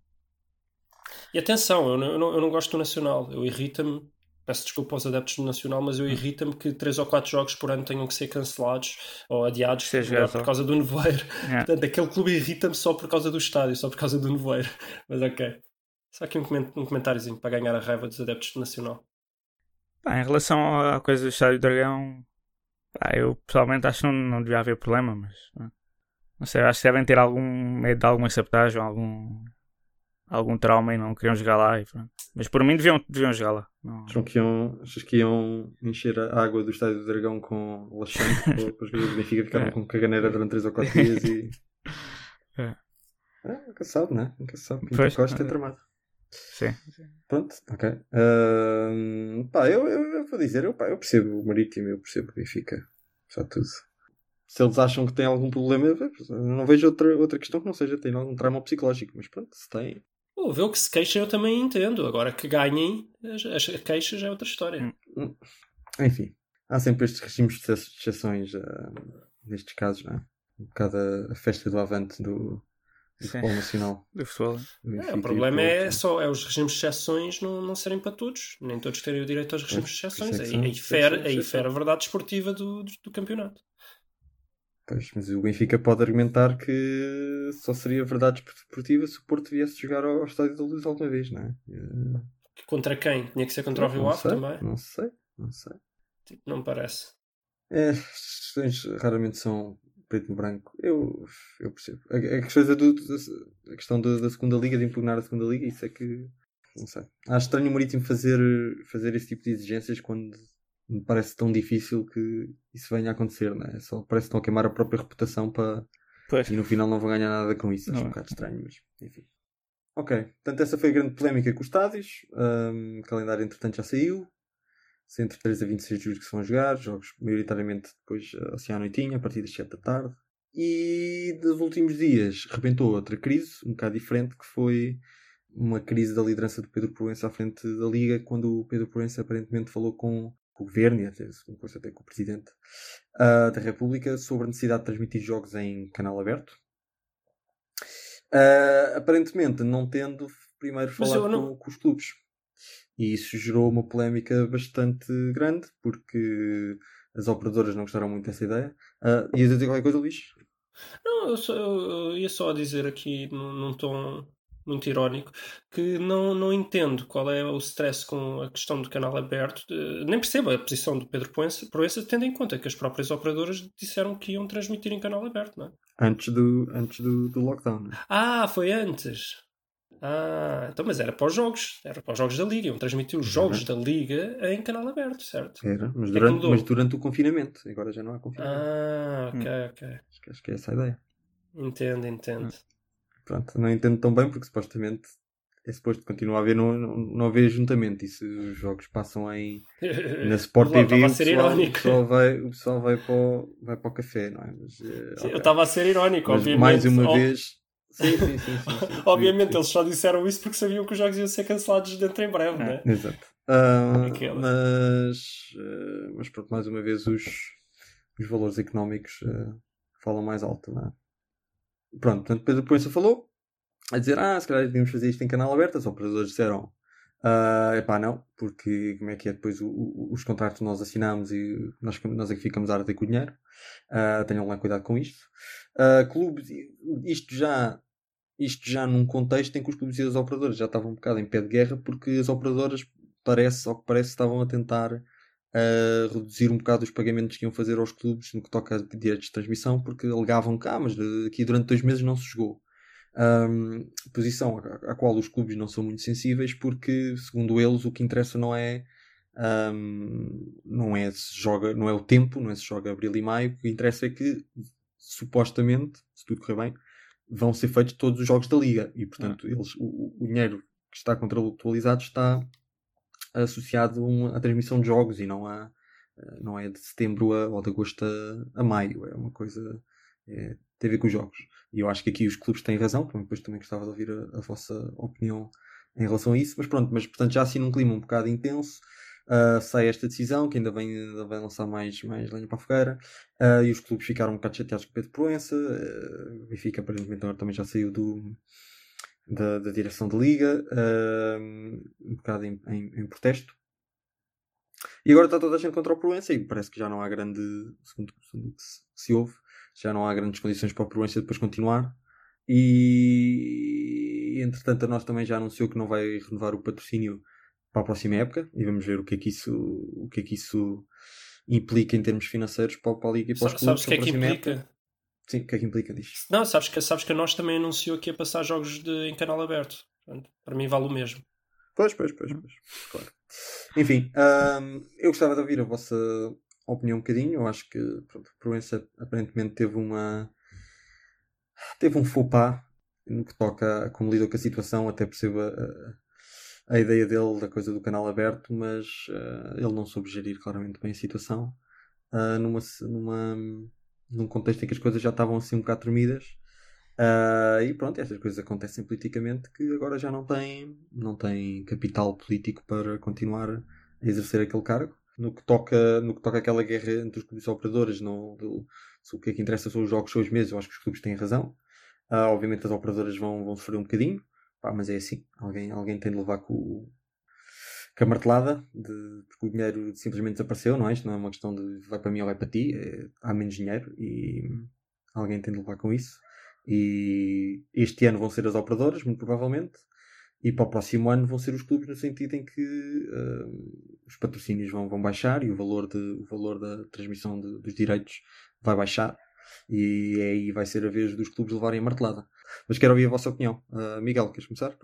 B: E atenção, eu não, eu não, eu não gosto do Nacional. Eu irrita-me, peço desculpa aos adeptos do Nacional, mas eu irrita-me que 3 ou 4 jogos por ano tenham que ser cancelados ou adiados por, causa do nevoeiro.
C: É.
B: Portanto, aquele clube irrita-me só por causa do estádio, só por causa do nevoeiro. Mas ok. Só aqui um, coment um comentáriozinho para ganhar a raiva dos adeptos do Nacional.
C: Pá, em relação à coisa do Estádio do Dragão, pá, eu pessoalmente acho que não, não devia haver problema, mas ah, não sei, acho que devem ter algum medo de alguma sabotagem, algum, algum trauma e não queriam jogar lá. E pronto. Mas por mim deviam, deviam jogar lá. Não,
A: Acham que iam, achas que iam encher a água do Estádio do Dragão com laxante para os jogadores do Benfica ficaram
C: É.
A: com caganeira durante 3 ou 4 dias e.
C: É.
A: É, nunca sabe, né? Nunca sabe. Pinto
C: Pois,
A: Costa
C: é.
A: é tramado.
C: Sim.
A: Pronto, ok. Ahm, pá, eu, eu, eu vou dizer, eu, pá, eu percebo o Marítimo, eu percebo o Benfica. Só tudo. Se eles acham que têm algum problema, não vejo outra, outra questão que não seja ter algum trauma psicológico. Mas pronto, se tem.
B: Pô, ver o que se queixam eu também entendo. Agora que ganhem, as, as queixas é outra história.
C: Hum.
A: Enfim, há sempre estes regimes de exceções ah, nestes casos, não é? Um bocado a, a festa do avante do, do futebol nacional.
C: Do futebol.
B: É,
A: e
B: o problema é
A: Porto.
B: só é os regimes de exceções não, não serem para todos. Nem todos terem o direito aos regimes de exceções.
A: é que
B: Aí, aí, fere,
A: exceções,
B: aí
A: exceções.
B: fere a verdade esportiva do, do, do campeonato.
A: Pois, mas o Benfica pode argumentar que só seria verdade esportiva se o Porto viesse jogar ao, ao Estádio da Luz alguma vez, não é? Eh,
B: Contra quem? Tinha que ser contra o Rio
A: não
B: Ave também?
A: Não sei, não sei.
B: Tipo, não me parece.
A: É, questões raramente são preto e branco. Eu, eu percebo. A, a questão, da, do- a questão da, da segunda liga, de impugnar a segunda liga, isso é que não sei. Acho estranho o Marítimo fazer, fazer esse tipo de exigências quando me parece tão difícil que isso venha a acontecer, não é? Só parece que estão a queimar a própria reputação para
C: Pois.
A: e no final não vão ganhar nada com isso. Acho
C: Não
A: um
C: é.
A: bocado estranho, mas enfim. Ok, portanto, essa foi a grande polémica com os estádios. Um, o calendário, entretanto, já saiu. Se entre 3 a 26 de julho que se vão jogar, jogos maioritariamente depois eh, assim à noitinha, a partir das 7 da tarde. E dos últimos dias rebentou outra crise, um bocado diferente, que foi uma crise da liderança do Pedro Proença à frente da Liga, quando o Pedro Proença aparentemente falou com, com o Governo e até, depois até com o Presidente ah, da República sobre a necessidade de transmitir jogos em canal aberto. Ah, aparentemente não tendo primeiro falado
B: eu não-
A: com, com os clubes. E isso gerou uma polémica bastante grande, porque as operadoras não gostaram muito dessa ideia. Uh, ias dizer qualquer coisa, Luís?
B: Não, eu, só, eu ia só dizer aqui num, num tom muito irónico que não, não entendo qual é o stress com a questão do canal aberto. de- nem percebo a posição do Pedro Proença, Proença, tendo em conta que as próprias operadoras disseram que iam transmitir em canal aberto, não é?
A: Antes do, antes do, do lockdown. né?
B: Ah, foi antes. Ah, então, mas era para os jogos, era para os jogos da Liga, iam transmitir os jogos da Liga em canal aberto, certo?
A: Era, mas
B: que
A: durante,
B: mudou?
A: mas durante o confinamento. Agora já não há confinamento.
B: Ah, ok, ok.
A: Acho, que, acho que é essa a ideia.
B: Entendo, entendo.
A: Pronto, não entendo tão bem porque supostamente é suposto continuar a haver, não, não, não haver juntamento. E se os jogos passam em, na Sport TV, o pessoal, o pessoal vai, o pessoal vai, para o, vai para o café, não é? Mas, eh,
B: Sim,
A: ok.
B: Eu estava a ser irónico,
A: Mas
B: obviamente.
A: mais uma
B: Ob-
A: vez. Sim, sim, sim. sim.
B: Obviamente, eles só disseram isso porque sabiam que os jogos iam ser cancelados dentro em breve,
C: É.
B: né?
A: Exato.
B: Aquela.
A: mas, ah, mas pronto, mais uma vez os, os valores económicos ah, falam mais alto, não é? Pronto, portanto, Pedro Proença falou a dizer, ah, se calhar devíamos fazer isto em canal aberto, os operadores disseram, ah, epá, não, porque como é que é depois o- o- os contratos nós assinamos e nós, nós é que ficamos a arder com o dinheiro, Ah, tenham lá cuidado com isto. Ah, clubes, isto já isto já num contexto em que os clubes e as operadoras já estavam um bocado em pé de guerra porque as operadoras, parece, ao que parece, estavam a tentar uh, reduzir um bocado os pagamentos que iam fazer aos clubes no que toca a direitos de transmissão porque alegavam que, ah, mas aqui durante dois meses não se jogou. Um, posição à, à qual os clubes não são muito sensíveis porque, segundo eles, o que interessa não é um, não é se joga, não é o tempo, não é se joga abril e maio, o que interessa é que supostamente, se tudo correr bem, vão ser feitos todos os jogos da liga. E portanto eles, o, o dinheiro que está contratualizado está associado à transmissão de jogos e não a não é de setembro a, ou de agosto a, a maio, é uma coisa é, tem a ver com os jogos. E eu acho que aqui os clubes têm razão, depois também gostava de ouvir a, a vossa opinião em relação a isso, mas pronto, mas portanto já assim num clima um bocado intenso, Uh, sai esta decisão, que ainda vem, ainda vai lançar mais, mais lenha para a fogueira, uh, e os clubes ficaram um bocado chateados com o Pedro Proença. Uh, o Benfica, aparentemente, agora também já saiu do, da, da direção da liga, um bocado em, em, em, protesto. E agora está toda a gente contra o Proença, e parece que já não há grande, segundo, segundo que se, se ouve, já não há grandes condições para o Proença depois continuar. E entretanto, a nós também já anunciou que não vai renovar o patrocínio para a próxima época e vamos ver o que é que isso, o que é que isso implica em termos financeiros para, para a Liga e para os clubes.
B: Sabes o que é que implica?
A: Época. Sim, o que é que implica disto?
B: Não, sabes que, sabes que a nós também anunciou que ia passar jogos de, em canal aberto. Portanto, para mim vale o mesmo.
A: Pois, pois, pois, pois. Claro. Enfim, hum, eu gostava de ouvir a vossa opinião um bocadinho. Eu acho que pronto, a Proença aparentemente teve uma. teve um faux pas no que toca a como lidou com a situação, até perceba a ideia dele da coisa do canal aberto, mas uh, ele não soube gerir claramente bem a situação uh, numa, numa, num contexto em que as coisas já estavam assim um bocado tremidas. Uh, e pronto, estas coisas acontecem politicamente que agora já não tem, não tem capital político para continuar a exercer aquele cargo. No que toca, no que toca aquela guerra entre os clubes operadores, não, do, se o que é que interessa são os jogos, são os meses, eu acho que os clubes têm razão. Uh, obviamente as operadoras vão, vão sofrer um bocadinho, Pá, mas é assim, alguém, alguém tem de levar com, com a martelada, de, porque o dinheiro simplesmente desapareceu, não é? Isto não é uma questão de vai para mim ou vai para ti, é, há menos dinheiro e alguém tem de levar com isso. E este ano vão ser as operadoras, muito provavelmente, e para o próximo ano vão ser os clubes, no sentido em que uh, os patrocínios vão, vão baixar e o valor, de, o valor da transmissão de, dos direitos vai baixar e aí vai ser a vez dos clubes levarem a martelada. Mas quero ouvir a vossa opinião. Uh, Miguel, queres começar?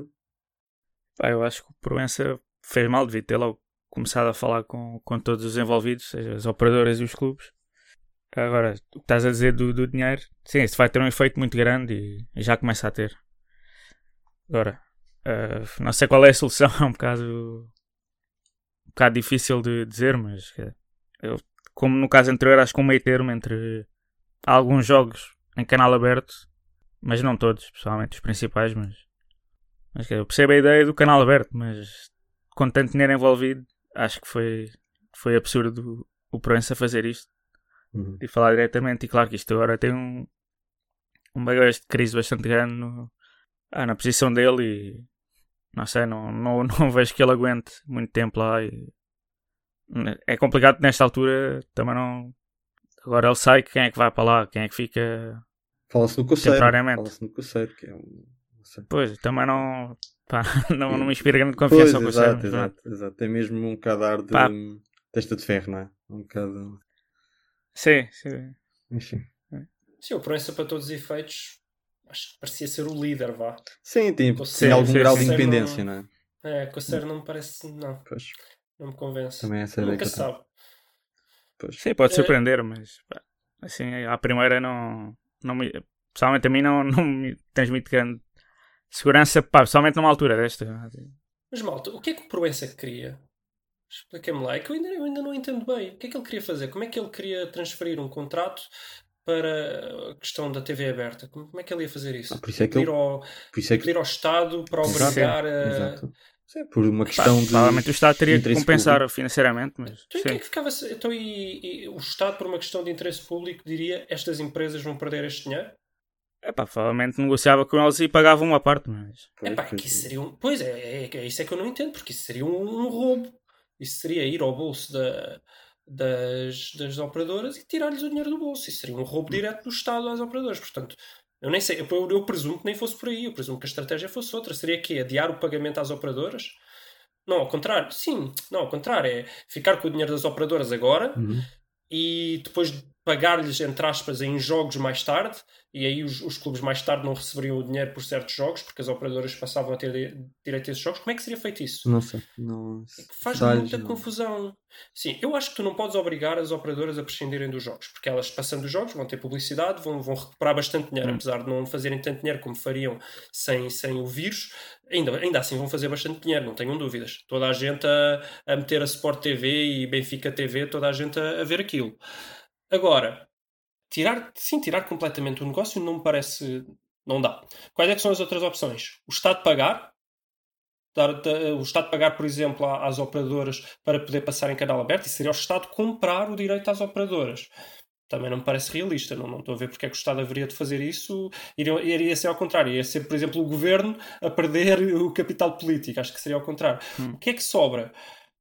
C: Pá, eu acho que o Proença fez mal, devia ter logo começado a falar com, com todos os envolvidos, seja as operadoras e os clubes. Agora, o que estás a dizer do, do dinheiro, sim, isso vai ter um efeito muito grande e, e já começa a ter. Agora, uh, não sei qual é a solução, é um bocado, um bocado difícil de dizer, mas eu, como no caso anterior, acho que um meio termo entre alguns jogos em canal aberto, mas não todos, pessoalmente os principais, mas, mas eu percebo a ideia do canal aberto, mas com tanto dinheiro envolvido, acho que foi, foi absurdo o Proença fazer isto uhum. e falar diretamente. E claro que isto agora tem um, um bagagem de crise bastante grande no, ah, na posição dele e não sei, não, não, não vejo que ele aguente muito tempo lá. E, é complicado nesta altura também não Agora ele sai, quem é que vai para lá? Quem é que fica
A: Fala-se no Coceiro.
C: Temporariamente.
A: Fala-se no Coceiro, que é um.
C: Pois, também não. Pá, não, não me inspira grande confiança
A: pois, ao Coceiro. Exato, exato, exato. Tem mesmo um bocado ar de pá. testa de ferro, não é? Um bocado.
C: Sim, sim.
A: Enfim.
B: Sim, o Proença para todos os efeitos acho que parecia ser o líder, vá.
A: Sim, tem, tem algum grau de independência, não,
B: não é? É, Coceiro não me parece. Não.
A: Pois.
B: Não me convence.
A: Também é essa
B: Nunca sabe.
A: Pois.
C: Sim, pode é. surpreender, mas pá, assim, à primeira não, não me, pessoalmente a mim não, não me transmite grande segurança, pá, pessoalmente numa altura desta.
B: Mas malta, o que é que o Proença queria? Explica-me lá, é que eu ainda, eu ainda não entendo bem. O que é que ele queria fazer? Como é que ele queria transferir um contrato para a questão da TV aberta? Como é que ele ia fazer isso?
A: Ah, por isso é que ele...
B: ao, por isso é que... pedir ao Estado para obrigar a...
A: Exato. Sim, por uma questão de.
C: Provavelmente o Estado teria que compensar público. financeiramente, mas.
B: Então, sim. É que ficava, então e, e, o Estado, por uma questão de interesse público, diria estas empresas vão perder este dinheiro?
C: É pá, provavelmente negociava com eles e pagava uma parte, mas.
B: É pá, que isso seria um. Pois é, é, é, isso é que eu não entendo, porque isso seria um, um roubo. Isso seria ir ao bolso da, das, das operadoras e tirar-lhes o dinheiro do bolso. Isso seria um roubo direto do Estado às operadoras. Portanto, Eu nem sei, eu, eu presumo que nem fosse por aí, eu presumo que a estratégia fosse outra. Seria que adiar o pagamento às operadoras? Não, ao contrário, sim, não, ao contrário, é ficar com o dinheiro das operadoras agora
A: Uhum.
B: e depois pagar-lhes, entre aspas, em jogos mais tarde, e aí os, os clubes mais tarde não receberiam o dinheiro por certos jogos, porque as operadoras passavam a ter di- direito a esses jogos. Como é que seria feito isso?
A: Não sei. Não...
B: Faz
A: Detalhes,
B: muita
A: não.
B: confusão. Sim, eu acho que tu não podes obrigar as operadoras a prescindirem dos jogos, porque elas, passando os jogos, vão ter publicidade, vão, vão recuperar bastante dinheiro, apesar de não fazerem tanto dinheiro como fariam sem, sem o vírus, ainda, ainda assim vão fazer bastante dinheiro, não tenham dúvidas. Toda a gente a, a meter a Sport TV e Benfica TV, toda a gente a, a ver aquilo. Agora, tirar, sim, tirar completamente o negócio não me parece. Não dá. Quais é que são as outras opções? O Estado pagar, dar, da- o Estado pagar, por exemplo, às operadoras para poder passar em canal aberto, e seria o Estado comprar o direito às operadoras. Também não me parece realista, não, não estou a ver porque é que o Estado haveria de fazer isso. Iria, iria ser ao contrário, ia ser, por exemplo, o governo a perder o capital político. Acho que seria ao contrário. O que é que sobra?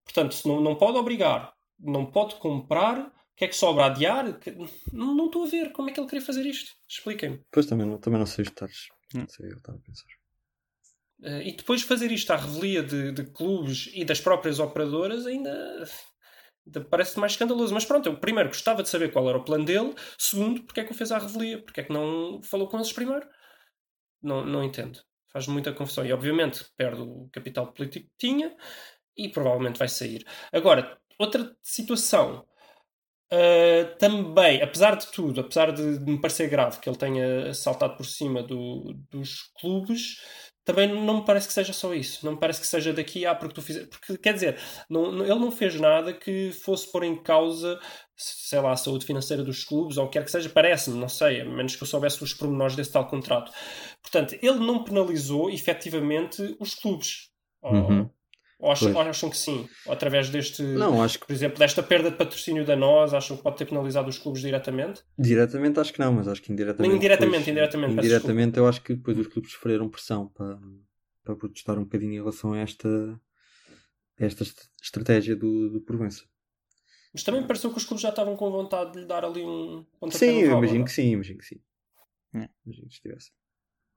B: Portanto, se não, não pode obrigar, não pode comprar, que é que sobra? Adiar? Que- Não, não estou a ver como é que ele queria fazer isto. Expliquem-me.
A: Pois também não, também não sei os detalhes.
C: Hum.
A: Não sei o que eu estava a pensar.
B: Eh, e depois fazer isto à revelia de, de clubes e das próprias operadoras ainda, ainda parece mais escandaloso. Mas pronto, eu primeiro gostava de saber qual era o plano dele. Segundo, porque é que o fez à revelia? Porque é que não falou com eles primeiro? Não, não entendo. Faz muita confusão. E obviamente perde o capital político que tinha e provavelmente vai sair. Agora, outra situação. Uh, também, apesar de tudo, apesar de, de me parecer grave que ele tenha saltado por cima do- dos clubes, também não me parece que seja só isso. Não me parece que seja daqui a porque tu fizeste. Porque quer dizer, não- não- ele não fez nada que fosse pôr em causa, sei lá, a saúde financeira dos clubes ou o que quer que seja. Parece-me, não sei, a menos que eu soubesse os pormenores desse tal contrato. Portanto, ele não penalizou efetivamente os clubes.
A: Uhum.
B: ou acham,
A: Pois.
B: ou acham que sim? Ou através deste.
A: Não, acho que
B: Por exemplo, desta perda de patrocínio da nós, acham que pode ter penalizado os clubes diretamente?
A: diretamente acho que não, mas acho que indiretamente.
B: Nem indiretamente,
A: depois-
B: indiretamente,
A: indiretamente eu acho que depois os clubes sofreram pressão para, para protestar um bocadinho em relação a esta, esta est- estratégia do, do Provença.
B: Mas também me pareceu que os clubes já estavam com vontade de lhe dar ali um pontapé
A: Sim, eu
B: rabo,
A: imagino que sim, imagino que sim.
C: É.
A: Imagino que estivesse.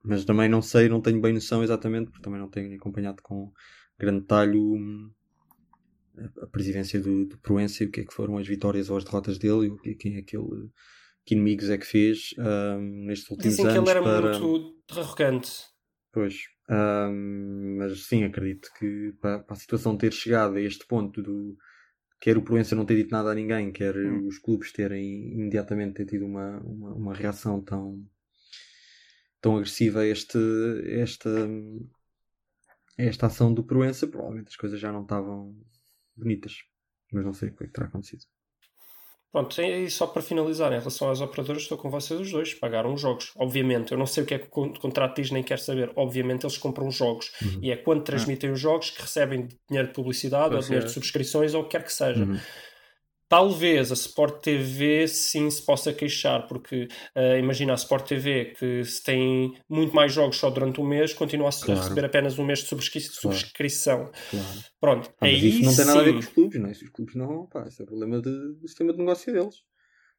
A: Mas também não sei, não tenho bem noção exatamente, porque também não tenho acompanhado com grande detalhe o- a, presidência do, do Proença e o que é que foram as vitórias ou as derrotas dele e o que, quem é que ele que inimigos é que fez ahm, nestes últimos
B: Dizem que
A: anos
B: ele era
A: para...
B: muito arrogante.
A: Pois, ahm, mas sim, acredito que para, para a situação ter chegado a este ponto do quer o Proença não ter dito nada a ninguém, quer
C: Hum.
A: os clubes terem imediatamente ter tido uma, uma, uma reação tão, tão agressiva a, este, esta, a esta ação do Proença, provavelmente as coisas já não estavam bonitas. Mas não sei o que é que terá acontecido.
B: Pronto, e só para finalizar, em relação às operadoras, estou com vocês os dois. Pagaram os jogos, obviamente. Eu não sei o que é que o con- contrato diz, nem quero saber. Obviamente, eles compram os jogos.
A: Uhum.
B: E é quando transmitem os jogos que recebem dinheiro de publicidade ou dinheiro
C: é.
B: de subscrições ou o que quer que seja.
A: Uhum.
B: Talvez a Sport TV sim se possa queixar, porque eh, imagina a Sport TV que se tem muito mais jogos só durante um mês, continua a,
A: Claro.
B: receber apenas um mês de subscri-
A: Claro.
B: subscrição.
A: Claro.
B: Pronto,
A: Ah, mas
B: aí
A: isso não tem nada a ver
B: sim.
A: com os clubes, não é? Os clubes não, pá, isso é problema de- do sistema de negócio deles,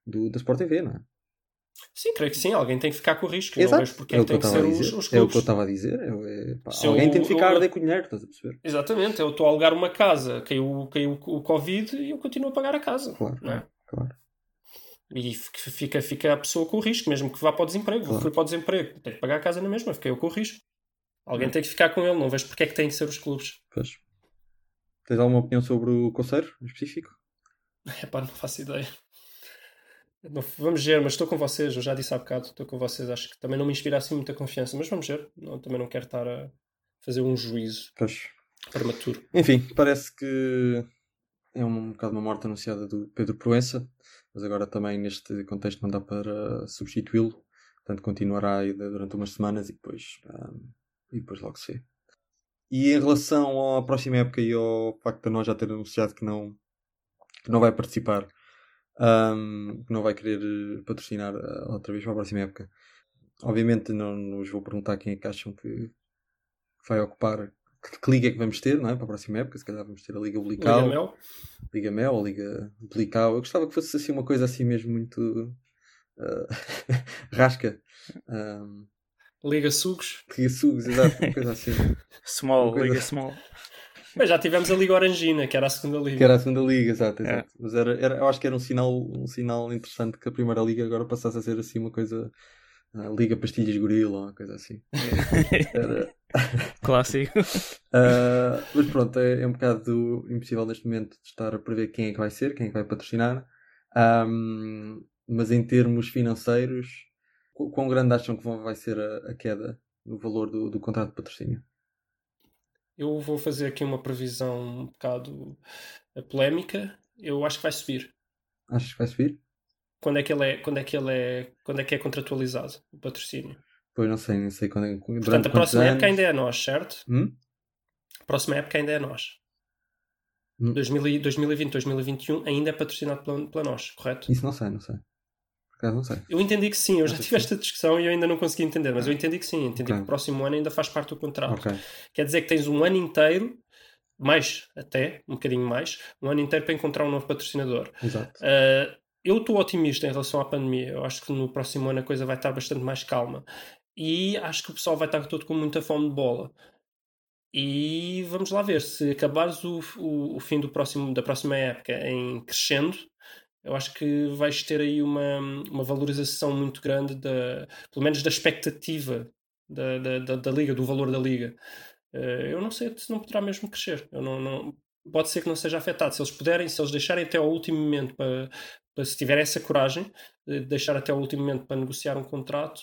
A: do, da Sport TV, não é?
B: Sim, creio que sim. Alguém tem que ficar com o risco. Eu Não
A: Exato.
B: vejo porque
A: É
B: é
A: o
B: que
A: que eu
B: tem que ser os, os
A: É o que eu
B: clubes.
A: estava a dizer. É, é, pá, alguém
B: eu-
A: tem de ficar
B: eu-
A: o dinheiro, estás a perceber?
B: Exatamente, eu estou a alugar uma casa, caiu, caiu o Covid e eu continuo a pagar a casa.
A: Claro,
B: não é?
A: claro.
B: E fica, fica a pessoa com o risco, mesmo que vá para o desemprego.
A: Claro.
B: Fui para o desemprego, tenho que pagar a casa na mesma, fiquei eu com o risco. Alguém tem que ficar com ele, não vejo porque é que têm que ser os clubes.
A: Pois. Tens alguma opinião sobre o Conselho, em específico?
B: Epá, não faço ideia. Não- vamos ver, mas estou com vocês, eu já disse há bocado, estou com vocês, acho que também não me inspira assim muita confiança, mas vamos ver, não, também não quero estar a fazer um juízo
A: Pois.
B: prematuro.
A: Enfim, parece que é um bocado uma morte anunciada do Pedro Proença, mas agora também neste contexto não dá para substituí-lo, portanto continuará aí durante umas semanas e depois, ah, e depois logo se vê. E em relação à próxima época e ao facto de nós já ter anunciado que não, que não vai participar, que não vai querer eh, patrocinar ah, outra vez para a próxima época, obviamente não, vos vou perguntar quem é que acham que vai ocupar que, que liga é que vamos ter, não é? Para a próxima época, se calhar vamos ter a Liga Blical,
B: Liga Mel?
A: Liga Mel ou Liga Blical. Eu gostava que fosse assim uma coisa assim mesmo muito, ah, rasca. Um,
B: Liga Sugos.
A: Liga Sugos, exato, uma coisa assim.
C: Small,
A: coisa-
C: Liga Small.
B: Mas já tivemos a Liga Orangina, que era a segunda liga.
A: Que era a segunda liga, exato, exato.
C: É.
A: Mas era, era- eu acho que era um sinal, um sinal interessante que a primeira liga agora passasse a ser assim uma coisa. ah, liga Pastilhas Gorila, uma coisa assim. Era,
C: Clássico.
A: Ah, mas pronto, é, é um bocado impossível neste momento de estar a prever quem é que vai ser, quem é que vai patrocinar. Ahm, mas em termos financeiros, qu- quão grande acham que vai ser a, a queda no valor do, do contrato de patrocínio?
B: Eu vou fazer aqui uma previsão um bocado eh, polémica. Eu acho que vai subir.
A: Achas que vai subir?
B: Quando é que ele é, quando é, que ele é, quando é, que é contratualizado, o patrocínio?
A: Pois não sei, nem sei quando é.
B: Portanto, a próxima época
A: anos?
B: ainda é nós, certo?
A: Hum?
B: A próxima época ainda é nós.
A: Hum.
B: 2000 e- 2020, 2021 ainda é patrocinado pela, pela nós, correto?
A: Isso não sei, não sei. Acaso não sei.
B: Eu entendi que sim, eu já tive esta discussão e eu ainda não consegui entender, mas eu entendi que sim, entendi
A: Ok.
B: que o próximo ano ainda faz parte do contrato.
A: Ok.
B: Quer dizer que tens um ano inteiro, mais até, um bocadinho mais, um ano inteiro para encontrar um novo patrocinador.
A: Exato.
B: Uh, eu estou otimista em relação à pandemia. Eu acho que no próximo ano a coisa vai estar bastante mais calma. E acho que o pessoal vai estar todo com muita fome de bola. E vamos lá ver. Se acabares o, o, o fim do próximo, da próxima época em crescendo, eu acho que vais ter aí uma, uma valorização muito grande, da, pelo menos da expectativa da, da, da, da liga, do valor da liga. Uh, eu não sei se não poderá mesmo crescer. Eu não, não, pode ser que não seja afetado. Se eles puderem, se eles deixarem até ao último momento para, para se tiverem essa coragem de deixar até ao último momento para negociar um contrato,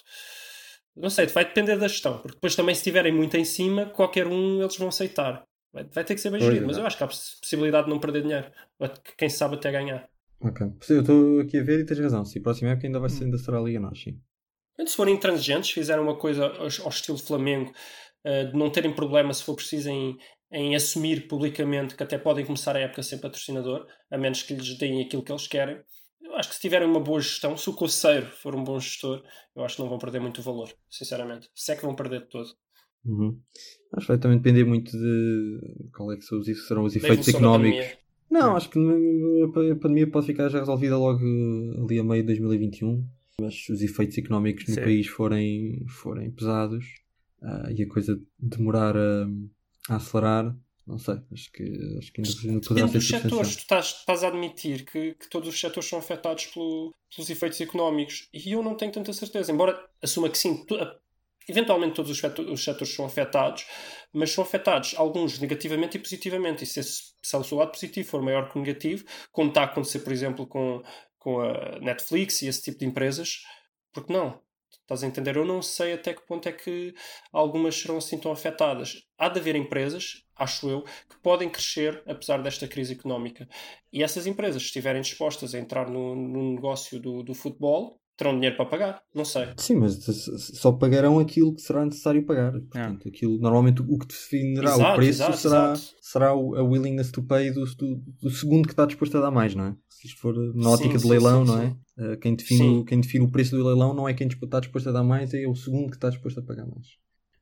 B: não sei, vai depender da gestão, porque depois também se estiverem muito em cima, qualquer um eles vão aceitar. Vai, vai ter que ser bem gerido, mas
A: exato.
B: eu acho que há poss- possibilidade de não perder dinheiro. Quem sabe até ganhar.
A: Ok. Eu estou aqui a ver e tens razão. Sim, a próxima época ainda, vai ser, ainda será a Liga Nós, sim.
B: Se forem intransigentes, fizerem uma coisa ao, ao estilo Flamengo, eh, de não terem problema se for preciso em, em assumir publicamente que até podem começar a época sem patrocinador, a menos que lhes deem aquilo que eles querem. Eu acho que se tiverem uma boa gestão, se o Coceiro for um bom gestor, eu acho que não vão perder muito valor, sinceramente. Se é que vão perder de todo.
A: Uhum. Acho que vai também depender muito de qual é que são os, serão os efeitos económicos. Não, acho que a pandemia pode ficar já resolvida logo ali a meio de 2021. Mas se os efeitos económicos no
C: Sim.
A: país forem, forem pesados ah, e a coisa demorar a, a acelerar, não sei. Acho que, acho que ainda ainda poderá
B: Depende
A: ser
B: dos setores, tu estás, estás a admitir que, que todos os setores são afetados pelo- pelos efeitos económicos e eu não tenho tanta certeza, embora assuma que sim, tu- a- eventualmente todos os, feto- os setores são afetados, mas são afetados alguns negativamente e positivamente. E se, esse- se o seu lado positivo for maior que o negativo, como está a acontecer, por exemplo, com, com a Netflix e esse tipo de empresas, porque não? Estás a entender? Eu não sei até que ponto é que algumas serão assim tão afetadas. Há de haver empresas, acho eu, que podem crescer apesar desta crise económica. E essas empresas, se estiverem dispostas a entrar no, no negócio do, do futebol, terão dinheiro para pagar. Não sei.
A: Sim, mas só pagarão aquilo que será necessário pagar. Portanto, aquilo, normalmente o que definirá o
B: Exato,
A: preço
B: exato,
A: será,
B: exato.
A: será o- a willingness to pay do, do, do segundo que está disposto a dar mais, não é? Se isto for na ótica de
B: sim,
A: leilão,
B: sim,
A: não é? Eh, Quem, define, o- quem define o preço do leilão não é quem está disposto a dar mais, é o segundo que está disposto a pagar mais.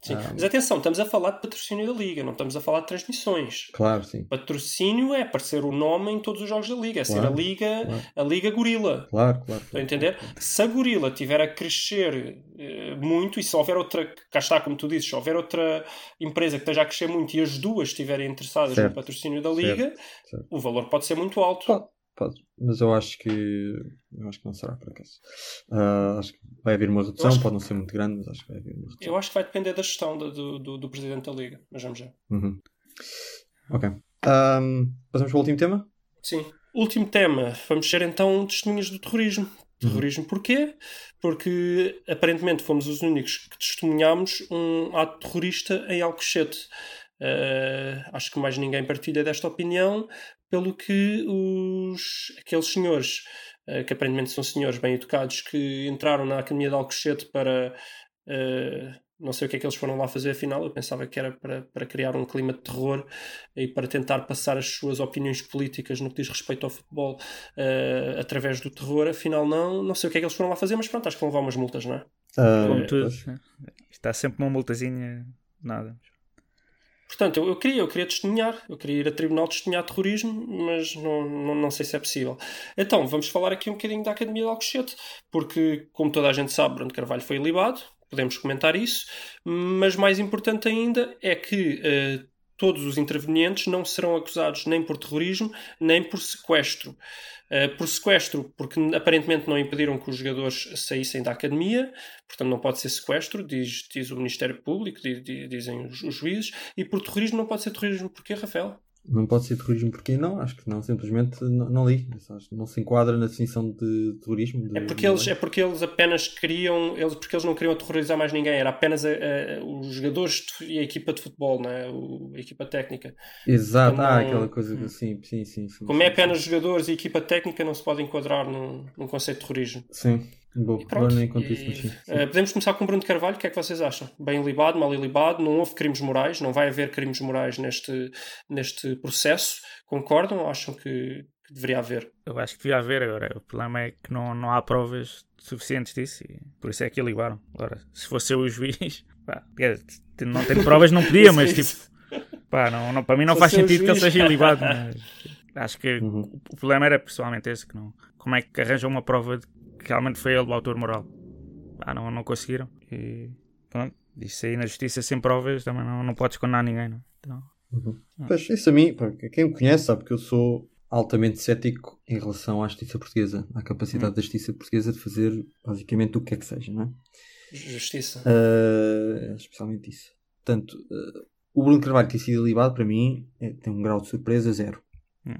B: Sim.
A: Ah.
B: Mas atenção, estamos a falar de patrocínio da Liga, não estamos a falar de transmissões.
A: Claro, sim.
B: Patrocínio é aparecer o nome em todos os jogos da Liga, é ser
A: Claro,
B: a Liga,
A: claro.
B: a Liga Gorila.
A: Claro, claro.
B: Estão a entender? Se a gorila tiver a crescer eh, muito e se houver outra, cá está, como tu dizes, se houver outra empresa que esteja a crescer muito e as duas estiverem interessadas
A: Certo,
B: no patrocínio da liga,
A: certo.
B: o valor pode ser muito alto.
A: Pode. Mas eu acho que eu acho que não será por acaso. Ah, acho que vai haver uma redução,
B: que-
A: pode não ser muito grande, mas acho que vai haver uma redução.
B: Eu acho que vai depender da gestão do, do, do- presidente da liga, mas vamos ver.
A: Uhum. Ok. Ahm, passamos para o último tema?
B: Sim. Último tema, vamos ser então testemunhas do terrorismo. Terrorismo porquê? Porque aparentemente fomos os únicos que testemunhámos um ato terrorista em Alcochete. Eh, acho que mais ninguém partilha desta opinião, pelo que os, aqueles senhores, eh, que aparentemente são senhores bem educados, que entraram na Academia de Alcochete para. eh, não sei o que é que eles foram lá fazer, afinal. Eu pensava que era para, para criar um clima de terror e para tentar passar as suas opiniões políticas no que diz respeito ao futebol através do terror. Afinal, não. Não sei o que é que eles foram lá fazer, mas pronto, acho que vão levar umas multas, não é?
C: Como
B: É,
C: tudo. né? Está sempre uma multazinha, nada.
B: Portanto, eu, eu queria, eu queria testemunhar, eu queria ir a tribunal testemunhar terrorismo, mas não, não, não sei se é possível. Então, vamos falar aqui um bocadinho da Academia de Alcochete, porque, como toda a gente sabe, Bruno Carvalho foi ilibado, podemos comentar isso, mas mais importante ainda é que uh, todos os intervenientes não serão acusados nem por terrorismo, nem por sequestro. Uh, por sequestro, porque aparentemente não impediram que os jogadores saíssem da academia, portanto não pode ser sequestro, diz, diz o Ministério Público, diz, dizem os, os, juízes, e por terrorismo não pode ser terrorismo. Porquê, Rafael?
A: Não pode ser terrorismo porque não, acho que não, simplesmente não, não li. Não se enquadra na definição de terrorismo. De,
B: é, porque eles, é porque eles apenas queriam, eles, porque eles não queriam aterrorizar mais ninguém, era apenas a, a, os jogadores e a equipa de futebol, não é? O, a equipa técnica.
A: Exato, então, ah, aquela coisa que sim, sim, sim. sim
B: como
A: sim,
B: é apenas sim. jogadores e equipa técnica, não se pode enquadrar num, num conceito de terrorismo.
A: Sim. Bom,
B: pronto, e, isso, uh, podemos começar com o Bruno de Carvalho. O que é que vocês acham? Bem libado, mal libado? Não houve crimes morais? Não vai haver crimes morais neste, neste processo? Concordam ou acham que, que deveria haver?
C: Eu acho que devia haver agora. O problema é que não, não há provas suficientes disso e por isso é que libaram. Agora, se fosse eu o juiz, pá, não tem provas, não podia, mas tipo, pá, não, não, para mim não faz sentido que ele seja ilibado. Mas acho que uhum. o problema era pessoalmente esse: que não, como é que arranjam uma prova de realmente foi ele o autor moral. Ah, não, não conseguiram. E pronto, isso aí na justiça sem provas também não, não podes condenar ninguém. Não? Então,
A: uhum. Pois, isso a mim, quem me conhece sabe que eu sou altamente cético em relação à justiça portuguesa, à capacidade uhum. da justiça portuguesa de fazer basicamente o que é que seja, não é?
B: Justiça.
A: Uh, especialmente isso. Portanto, uh, o Bruno Carvalho ter sido libado, para mim, é, tem um grau de surpresa zero. Uhum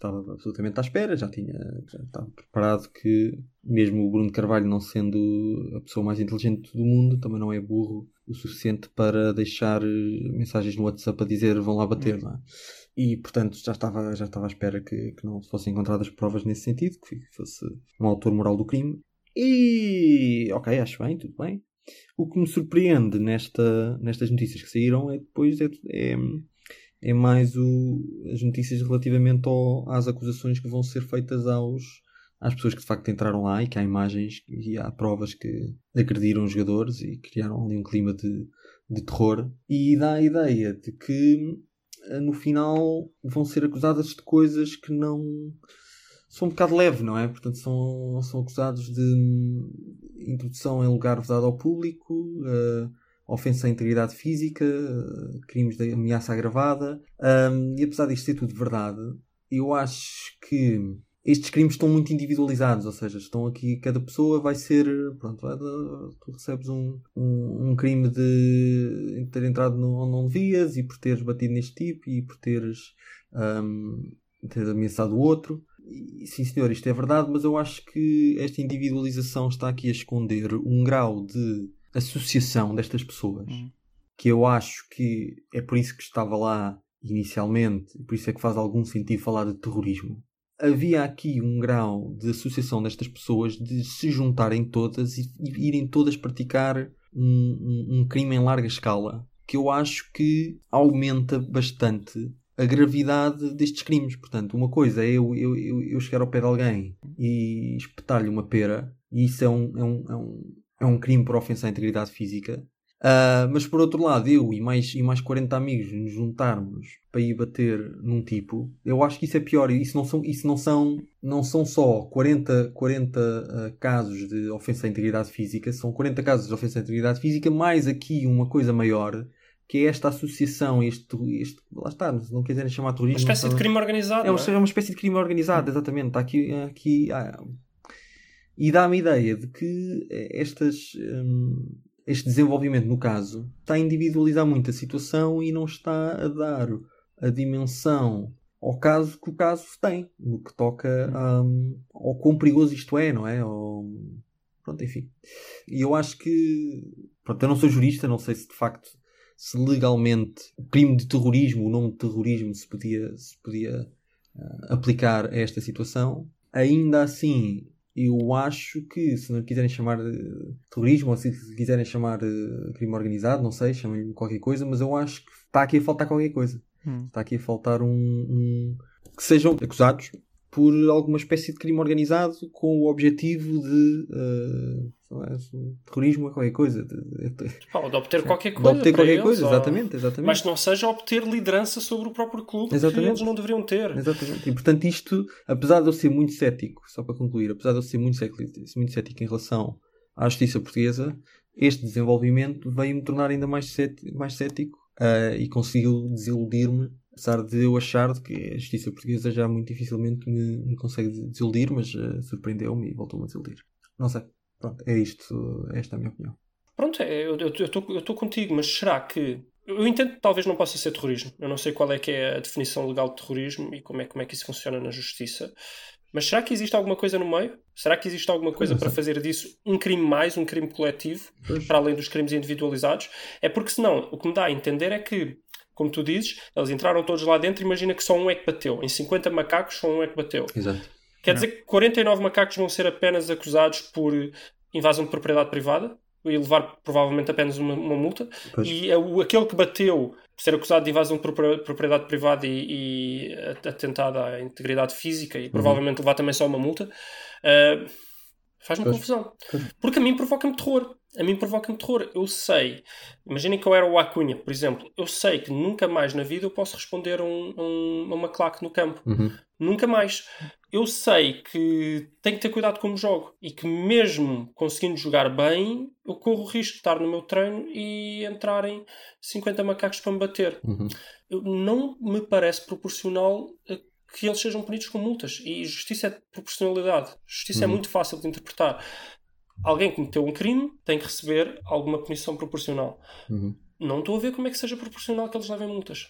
A: estava absolutamente à espera, já tinha já estava preparado que, mesmo o Bruno Carvalho não sendo a pessoa mais inteligente do mundo, também não é burro o suficiente para deixar eh, mensagens no WhatsApp a dizer vão lá bater, uhum. não é? E portanto já estava, já estava à espera que, que não fossem encontradas provas nesse sentido, que fosse um autor moral do crime. E ok, acho bem, tudo bem. O que me surpreende nesta, nestas notícias que saíram é depois é, é é mais o, as notícias relativamente ao, às acusações que vão ser feitas aos, às pessoas que de facto entraram lá e que há imagens e há provas que agrediram os jogadores e criaram ali um clima de, de terror. E dá a ideia de que eh, no final vão ser acusadas de coisas que não são um bocado leve, não é? Portanto, são, são acusados de introdução em lugar vedado ao público. Uh, ofensa à integridade física, crimes de ameaça agravada. Um, e apesar disto ser tudo verdade, eu acho que estes crimes estão muito individualizados, ou seja, estão aqui, cada pessoa vai ser, pronto, tu recebes um, um, um, crime de ter entrado no, onde não devias e por teres batido neste tipo e por teres, um, teres ameaçado o outro. E, sim senhor, isto é verdade, mas eu acho que esta individualização está aqui a esconder um grau de associação destas pessoas, hum. que eu acho que é por isso que estava lá inicialmente, por isso é que faz algum sentido falar de terrorismo. Havia aqui um grau de associação destas pessoas de se juntarem todas e, e irem todas praticar um, um, um crime em larga escala, que eu acho que aumenta bastante a gravidade destes crimes. Portanto, uma coisa é eu, eu, eu, chegar ao pé de alguém e espetar-lhe uma pera, e isso é um, é um, é um, é um crime por ofensa à integridade física. Uh, mas por outro lado, eu e mais, e mais 40 amigos nos juntarmos para ir bater num tipo, eu acho que isso é pior. Isso não são, isso não são, não são só 40, 40 uh, casos de ofensa à integridade física, são 40 casos de ofensa à integridade física, mais aqui uma coisa maior, que é esta associação, este, este lá está, se não quiserem chamar terrorismo.
B: Uma espécie de crime organizado.
A: É, é? é uma espécie de crime organizado, exatamente. Está aqui, aqui ah, e dá-me a ideia de que eh, estas, um, este desenvolvimento, no caso, está a individualizar muito a situação e não está a dar a dimensão ao caso que o caso tem, no que toca um, ao quão perigoso isto é, não é? Ou, pronto, enfim. E eu acho que. Pronto, eu não sou jurista, não sei se de facto se legalmente o crime de terrorismo, o nome de terrorismo, se podia, se podia uh, aplicar a esta situação. Ainda assim, eu acho que, se não quiserem chamar de terrorismo ou se quiserem chamar de crime organizado, não sei, chamem-lhe qualquer coisa, mas eu acho que está aqui a faltar qualquer coisa. Hum. Está aqui a faltar um, um, que sejam acusados por alguma espécie de crime organizado com o objetivo de uh, lá, terrorismo ou qualquer coisa. De, de,
B: Pá, de obter qualquer
A: de
B: coisa.
A: obter
B: para
A: qualquer
B: eles,
A: coisa,
B: ou-
A: exatamente, exatamente.
B: Mas não seja obter liderança sobre o próprio clube
A: Exatamente.
B: que eles não deveriam ter.
A: Exatamente. E portanto, isto, apesar de eu ser muito cético, só para concluir, apesar de eu ser muito cético, muito cético em relação à justiça portuguesa, este desenvolvimento veio-me tornar ainda mais cético, mais cético ah, e conseguiu desiludir-me, apesar de eu achar que a justiça portuguesa já muito dificilmente me, me consegue desiludir, mas ah, surpreendeu-me e voltou-me a desiludir. Não sei. Pronto, é isto. Esta é a minha opinião.
B: Pronto, é, eu estou contigo, mas será que. Eu entendo que talvez não possa ser terrorismo. Eu não sei qual é que é a definição legal de terrorismo e como é, como é que isso funciona na justiça. Mas será que existe alguma coisa no meio? Será que existe alguma coisa para
A: sei.
B: fazer disso um crime mais, um crime coletivo, para além dos crimes individualizados? É porque senão, o que me dá a entender é que, como tu dizes, eles entraram todos lá dentro, imagina que só um é que bateu. Em 50 macacos, só um é que bateu.
A: Exato.
B: Quer dizer que 49 macacos vão ser apenas acusados por invasão de propriedade privada e levar provavelmente apenas uma, uma multa.
A: Pois.
B: E é aquele que bateu por ser acusado de invasão de propri- propriedade privada e, e atentado à integridade física
A: Uhum.
B: e provavelmente levar também só uma multa, ah, faz-me confusão.
A: Pois.
B: Porque a mim provoca-me terror. A mim provoca-me terror. Eu sei. Imaginem que eu era o Acunha, por exemplo. Eu sei que nunca mais na vida eu posso responder a, um- um- a uma claque no campo.
A: Uhum.
B: Nunca mais. Eu sei que tenho que ter cuidado como jogo e que mesmo conseguindo jogar bem, eu corro o risco de estar no meu treino e entrarem 50 macacos para me bater.
A: Uhum.
B: Eu- não me parece proporcional que eles sejam punidos com multas. E justiça é proporcionalidade. Justiça é
A: Uhum.
B: muito fácil de interpretar. Alguém que cometeu um crime tem que receber alguma punição proporcional.
A: Uhum.
B: Não estou a ver como é que seja proporcional que eles levem multas.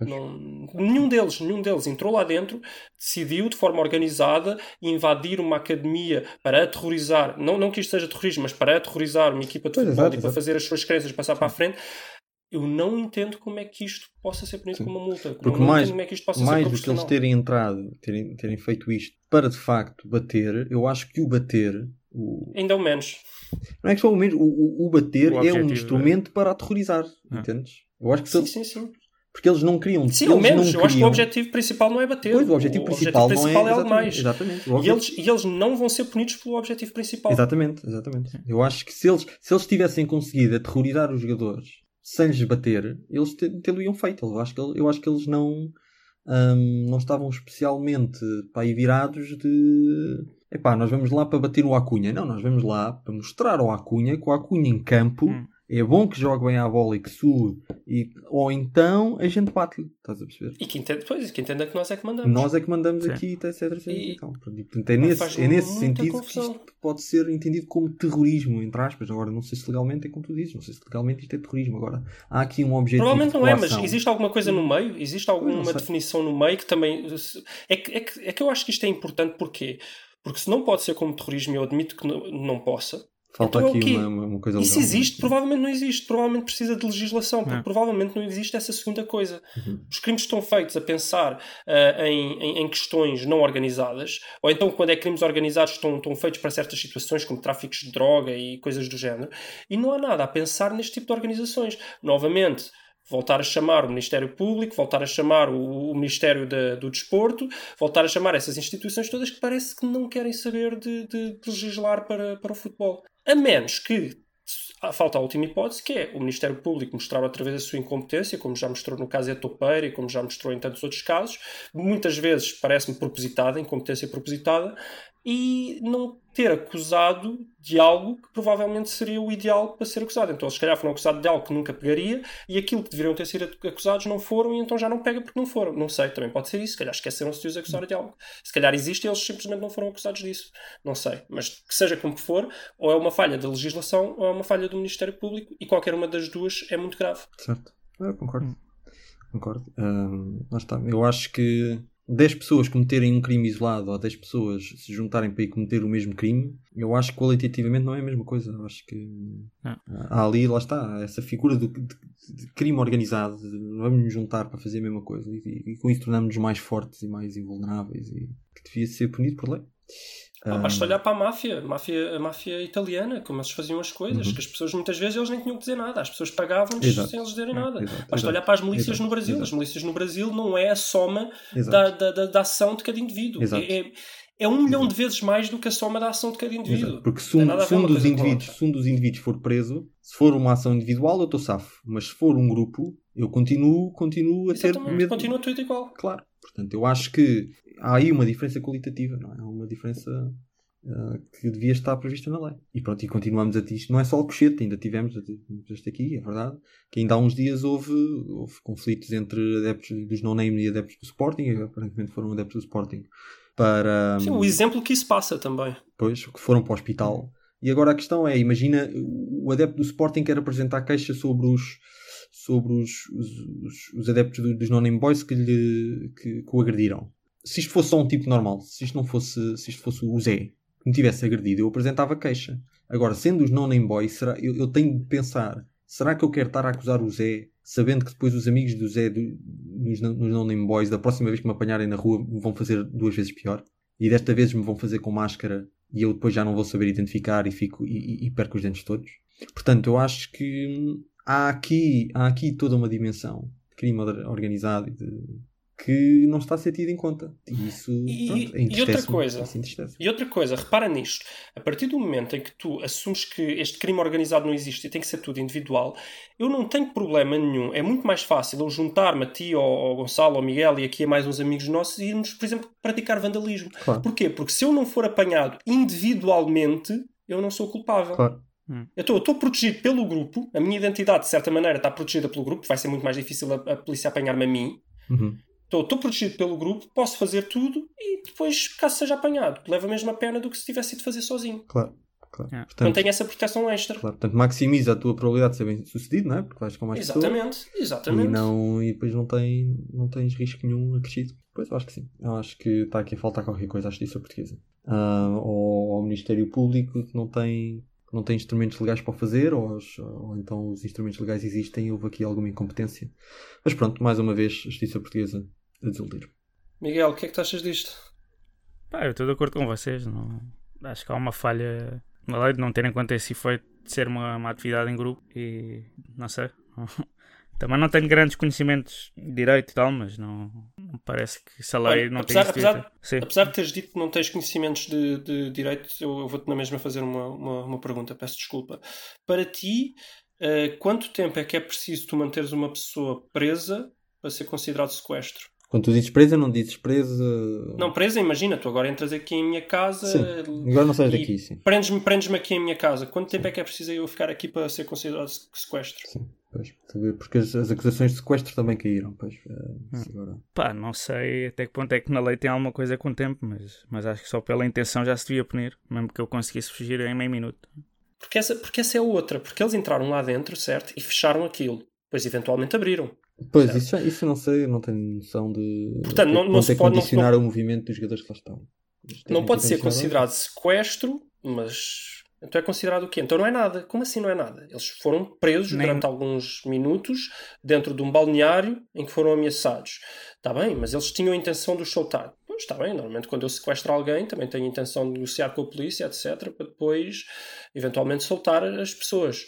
B: Não- nenhum deles, nenhum deles entrou lá dentro, decidiu de forma organizada invadir uma academia para aterrorizar, não, não que isto seja terrorismo, mas para aterrorizar uma equipa de
A: Pois,
B: futebol
A: exato,
B: e para
A: exato.
B: fazer as suas crenças passar para a frente. Eu não entendo como é que isto possa ser punido
A: Sim.
B: com uma multa.
A: Porque
B: não
A: mais-
B: como é que isto possa
A: mais do que eles terem entrado, terem, terem feito isto para de facto bater, eu acho que o bater, o,
B: Ainda é o menos.
A: não é que só o mesmo, o, o- o bater
C: O
A: é um
C: objetivo,
A: instrumento para aterrorizar,
C: Ah.
A: entendes? Eu acho que
B: Sim, sim, sim.
A: porque eles não queriam,
B: Sim,
A: eles
B: ao menos.
A: não
B: Eu acho que o objetivo principal não é bater.
A: Pois, o objetivo principal, não é,
B: algo
A: exatamente,
B: mais.
A: Exatamente, o
B: E
A: objetivo-
B: eles, e eles não vão ser punidos pelo objetivo principal.
A: Exatamente, exatamente. Eu acho que se eles, se eles tivessem conseguido aterrorizar os jogadores sem lhes bater, eles tê-lo-iam feito. Eu acho que, eu acho que eles não, hum, não estavam especialmente pá, aí virados de epá, nós vamos lá para bater o Acunha. Não, nós vamos lá para mostrar ao Acunha que o Acunha em campo
C: Hum.
A: é bom que jogue bem à bola e que sue, e, ou então a gente bate-lhe. Estás a perceber?
B: E que entenda, pois, que entenda que nós é que mandamos.
A: Nós é que mandamos
C: Sim.
A: aqui, etc, etc.
B: E-
A: E, tal. Portanto, é nesse, é nesse sentido
B: confusão.
A: que isto pode ser entendido como terrorismo, entre aspas. Agora, não sei se legalmente é como tu dizes, não sei se legalmente isto é terrorismo. Agora, há aqui um objetivo.
B: Provavelmente não é, mas existe alguma coisa no meio? Existe alguma definição no meio que também. É que, é, que, é que eu acho que isto é importante porquê? Porque se não pode ser como terrorismo, eu admito que não, não possa.
A: Falta
B: Então é o
A: aqui
B: quê?
A: uma, uma- coisa
B: Isso
A: legal.
B: existe? Provavelmente não existe. Provavelmente precisa de legislação, porque
C: É.
B: provavelmente não existe essa segunda coisa.
A: Uhum.
B: Os crimes estão feitos a pensar ah, em, em- em questões não organizadas, ou então quando é crimes organizados estão, estão feitos para certas situações, como tráficos de droga e coisas do género, e não há nada a pensar neste tipo de organizações. Novamente, voltar a chamar o Ministério Público, voltar a chamar o, o Ministério do Desporto, voltar a chamar essas instituições todas que parece que não querem saber de, de legislar para, para o futebol. A menos que falta a última hipótese, que é o Ministério Público mostrar outra vez a sua incompetência, como já mostrou no caso Etopeira e como já mostrou em tantos outros casos, muitas vezes parece-me propositada, incompetência propositada, e não ter acusado de algo que provavelmente seria o ideal para ser acusado. Então, eles se calhar foram acusados de algo que nunca pegaria e aquilo que deveriam ter sido acusados não foram e então já não pega porque não foram. Não sei, também pode ser isso. Se calhar esqueceram-se de os acusar de algo. Se calhar existe e eles simplesmente não foram acusados disso. Não sei. Mas que seja como for, ou é uma falha da legislação ou é uma falha do Ministério Público e qualquer uma das duas é muito grave.
A: Certo. Eu concordo. Concordo. Está. Eu acho que 10 pessoas cometerem um crime isolado ou 10 pessoas se juntarem para ir cometer o mesmo crime, eu acho que qualitativamente não é a mesma coisa. Eu acho que
C: Não.
A: há ali, lá está, essa figura do, de, de crime organizado. Vamos nos juntar para fazer a mesma coisa e, e com isso tornamos-nos mais fortes e mais invulneráveis e que devia ser punido por lei.
B: Ah, basta olhar para a máfia, máfia, a máfia italiana, como eles faziam as coisas,
A: Uhum.
B: que as pessoas muitas vezes eles nem tinham que dizer nada, as pessoas pagavam-lhes
A: Exato.
B: sem eles dizerem
A: É,
B: nada.
A: exato,
B: Basta
A: exato.
B: olhar para as milícias
A: Exato,
B: no Brasil. As milícias no Brasil não é a soma da, da, da, da ação de cada indivíduo. É, é, é um milhão de vezes mais do que a soma da ação de cada indivíduo.
A: Porque se um, se um dos indivíduos, se um dos indivíduos for preso, se for uma ação individual, eu estou safo. Mas se for um grupo, eu continuo, continuo a ter
B: Exatamente,
A: medo.
B: continua tudo igual.
A: Claro. Portanto, eu acho que há aí uma diferença qualitativa, não é? Há uma diferença ah, que devia estar prevista na lei. E pronto, e continuamos a isto. Não é só o cochete, ainda tivemos este aqui, é verdade, que ainda há uns dias houve, houve conflitos entre adeptos dos no-name e adeptos do Sporting, e aparentemente foram adeptos do Sporting, para...
B: Sim, o exemplo que isso passa também.
A: Pois, que foram para o hospital. E agora a questão é, imagina o adepto do Sporting quer apresentar queixa sobre os sobre os, os, os- os adeptos do- dos non-name boys que, lhe, que, que o agrediram. Se isto fosse só um tipo normal, se isto não fosse, se isto fosse o Zé que me tivesse agredido, eu apresentava queixa. Agora, sendo os non-name boys, será, eu, eu tenho de pensar, será que eu quero estar a acusar o Zé, sabendo que depois os amigos do Zé, do, dos, dos non-name boys, da próxima vez que me apanharem na rua, vão fazer duas vezes pior? E desta vez me vão fazer com máscara e eu depois já não vou saber identificar e, fico, e, e- e perco os dentes todos. Portanto, eu acho que hum, há aqui, há aqui toda uma dimensão de crime or- organizado e de- que não está a ser tida em conta. E isso
B: E-
A: pronto,
B: e outra coisa?
A: entristece.
B: E outra coisa, repara nisto. A partir do momento em que tu assumes que este crime organizado não existe e tem que ser tudo individual, eu não tenho problema nenhum. É muito mais fácil eu juntar-me a ti, ou ao Gonçalo, ao Miguel e aqui a mais uns amigos nossos e irmos, por exemplo, praticar vandalismo.
A: Claro.
B: Porquê? Porque se eu não for apanhado individualmente, eu não sou culpável.
A: Claro.
B: Eu estou- eu estou protegido pelo grupo, a minha identidade, de certa maneira, está protegida pelo grupo, vai ser muito mais difícil a, a polícia apanhar-me a mim.
A: Uhum.
B: Estou, protegido pelo grupo, posso fazer tudo e depois, caso seja apanhado, leva a mesma pena do que se tivesse ido fazer sozinho.
A: Claro. claro.
C: É.
B: Não
A: Portanto,
B: tem essa proteção extra.
A: claro. Portanto, maximiza a tua probabilidade de ser bem sucedido, não é? Porque vais com mais pessoas.
B: exatamente,
A: E,
B: exatamente.
A: não, e depois não, tem, não tens risco nenhum acrescido. Pois, eu acho que sim. Eu acho que está aqui a faltar qualquer coisa à justiça portuguesa. Ah, ou ao Ministério Público que não tem, não tem instrumentos legais para o fazer, ou, os- ou então os instrumentos legais existem e houve aqui alguma incompetência. Mas pronto, mais uma vez, a justiça portuguesa a desiludir.
B: Miguel, o que é que tu achas disto?
C: Pá, eu estou de acordo com vocês. Não... Acho que há uma falha na lei de não ter em conta esse efeito de ser uma, uma atividade em grupo e não sei. Também não tenho grandes conhecimentos de direito e tal, mas não, parece que
B: Olha,
C: não
B: apesar-
C: tem
B: apesar-.
C: Sim.
B: Apesar de teres dito que não tens conhecimentos de, de direito, eu, vou-te na mesma fazer uma, uma, uma pergunta, peço desculpa. Para ti, eh, quanto tempo é que é preciso tu manteres uma pessoa presa para ser considerado sequestro?
A: Quando tu dizes presa, não dizes presa.
B: Não, presa, imagina, tu agora entras aqui em minha casa,
A: Sim. Agora não sais daqui, sim.
B: prendes-me prendes aqui em minha casa. Quanto tempo é que é preciso eu ficar aqui para ser considerado sequestro?
A: Sim, pois. Porque as, as acusações de sequestro também caíram. Pois, eh, isso agora.
C: Pá, não sei até que ponto é que na lei tem alguma coisa com o tempo, mas, mas acho que só pela intenção já se devia punir, mesmo que eu conseguisse fugir em meio minuto.
B: Porque essa, porque essa é outra. Porque eles entraram lá dentro, certo? E fecharam aquilo. Depois eventualmente abriram.
A: Pois,
B: Certo.
A: isso, isso eu não sei, eu não tenho noção de.
B: Portanto, não-
A: de
B: não se
A: é que
B: pode- não-
A: condicionar o movimento dos jogadores que lá estão.
B: Não pode ser considerado sequestro, mas. Então é considerado o quê? Então não é nada. Como assim não é nada? Eles foram presos
C: Nem-
B: durante alguns minutos dentro de um balneário em que foram ameaçados. Está bem, mas eles tinham a intenção de os soltar. Pois está bem, normalmente quando eu sequestro alguém também tenho a intenção de negociar com a polícia, etc., para depois eventualmente soltar as pessoas.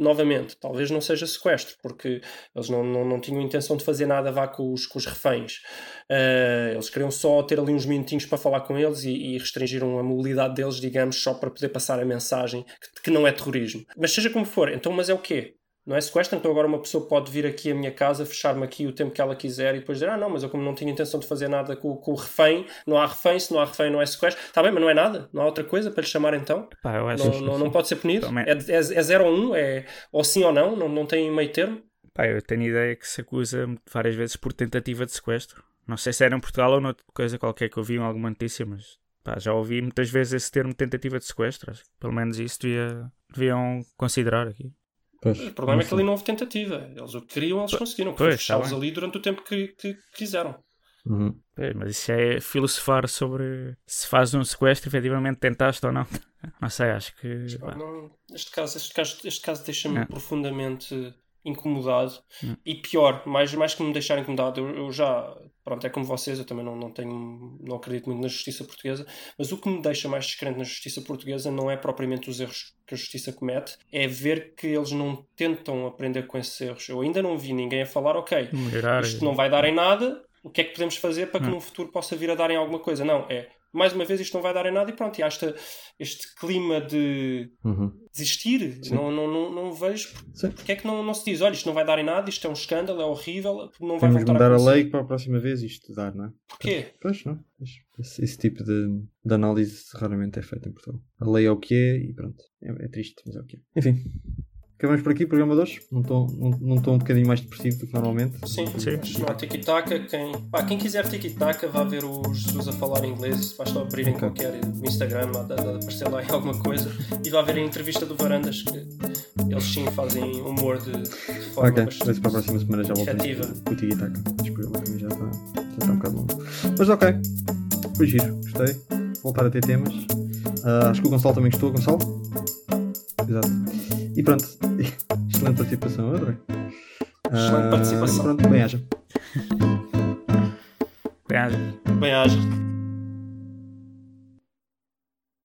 B: Novamente, talvez não seja sequestro, porque eles não, não, não tinham intenção de fazer nada vá com os, com os reféns. Eh, eles queriam só ter ali uns minutinhos para falar com eles e, e restringiram a mobilidade deles, digamos, só para poder passar a mensagem que, que não é terrorismo. Mas seja como for, então, mas é o quê? Não é sequestro? Então agora uma pessoa pode vir aqui à minha casa, fechar-me aqui o tempo que ela quiser e depois dizer, ah não, mas eu como não tinha intenção de fazer nada com, com o refém, não há refém, se não há refém não é sequestro. Está bem, mas não é nada? Não há outra coisa para lhe chamar então?
C: Pá,
B: Não, não, não pode ser punido? É, é, é zero ou um? É ou sim ou não? Não, não tem meio termo?
C: Pá, eu tenho ideia que se acusa várias vezes por tentativa de sequestro. Não sei se era em Portugal ou noutra coisa qualquer que eu vi em alguma notícia, mas pá, já ouvi muitas vezes esse termo tentativa de sequestro. Pelo menos isso devia, deviam considerar aqui.
A: Pois,
B: O problema é que ali não houve tentativa. Eles o que queriam, eles conseguiram. Fechá-los
C: tá
B: ali durante o tempo que, que quiseram.
A: Uhum.
C: É, mas isso é filosofar sobre se fazes um sequestro, efetivamente tentaste ou não. Não sei, acho que.
B: Não, este caso, este caso, este caso deixa-me
C: É.
B: profundamente incomodado
C: Hum.
B: e pior, mais, mais que me deixar incomodado, eu, eu já, pronto, é como vocês, eu também não, não tenho, não acredito muito na justiça portuguesa, mas o que me deixa mais descrente na justiça portuguesa não é propriamente os erros que a justiça comete, é ver que eles não tentam aprender com esses erros. Eu ainda não vi ninguém a falar, ok,
C: Melhorar.
B: isto não vai dar em nada, o que é que podemos fazer para que
C: Hum.
B: no futuro possa vir a dar em alguma coisa? Não, é mais uma vez isto não vai dar em nada e pronto, e há esta, este clima de
A: Uhum.
B: desistir.
A: Sim.
B: Não, não, não, não vejo
A: Sim.
B: porque é que não, não se diz, olha, isto não vai dar em nada, isto é um escândalo, é horrível, não vai
A: Temos
B: voltar
A: mudar a
B: acontecer.
A: lei para a próxima vez isto dar, não é?
B: Porquê?
A: Pois não. Esse, esse tipo de, de análise raramente é feito em Portugal. A lei é o que é e pronto. É, é triste, mas é o que é. Enfim. Acabamos por aqui, programa 2. Não estou não, não estou um bocadinho mais depressivo do que normalmente.
B: Sim,
C: Sim.
B: mas não tiki-taka. Quem, pá, quem quiser tiki-taka, vá ver o Jesus a falar inglês. Basta abrirem
A: Ok.
B: qualquer Instagram, há de aparecer lá em alguma coisa. E vá ver a entrevista do Varandas, que eles sim fazem humor de, de forma
A: Ok, se para a próxima semana já voltamos
B: efetiva.
A: com o Tiki Taka. Este programa também já está, já está um bocado longo. Mas ok, foi giro, gostei. Voltar a ter temas. Ah, acho que o Gonçalo também gostou, Gonçalo? Exato. E pronto, excelente participação, André.
B: Excelente participação.
A: Pronto, bem haja.
C: Bem,
B: Bem, haja.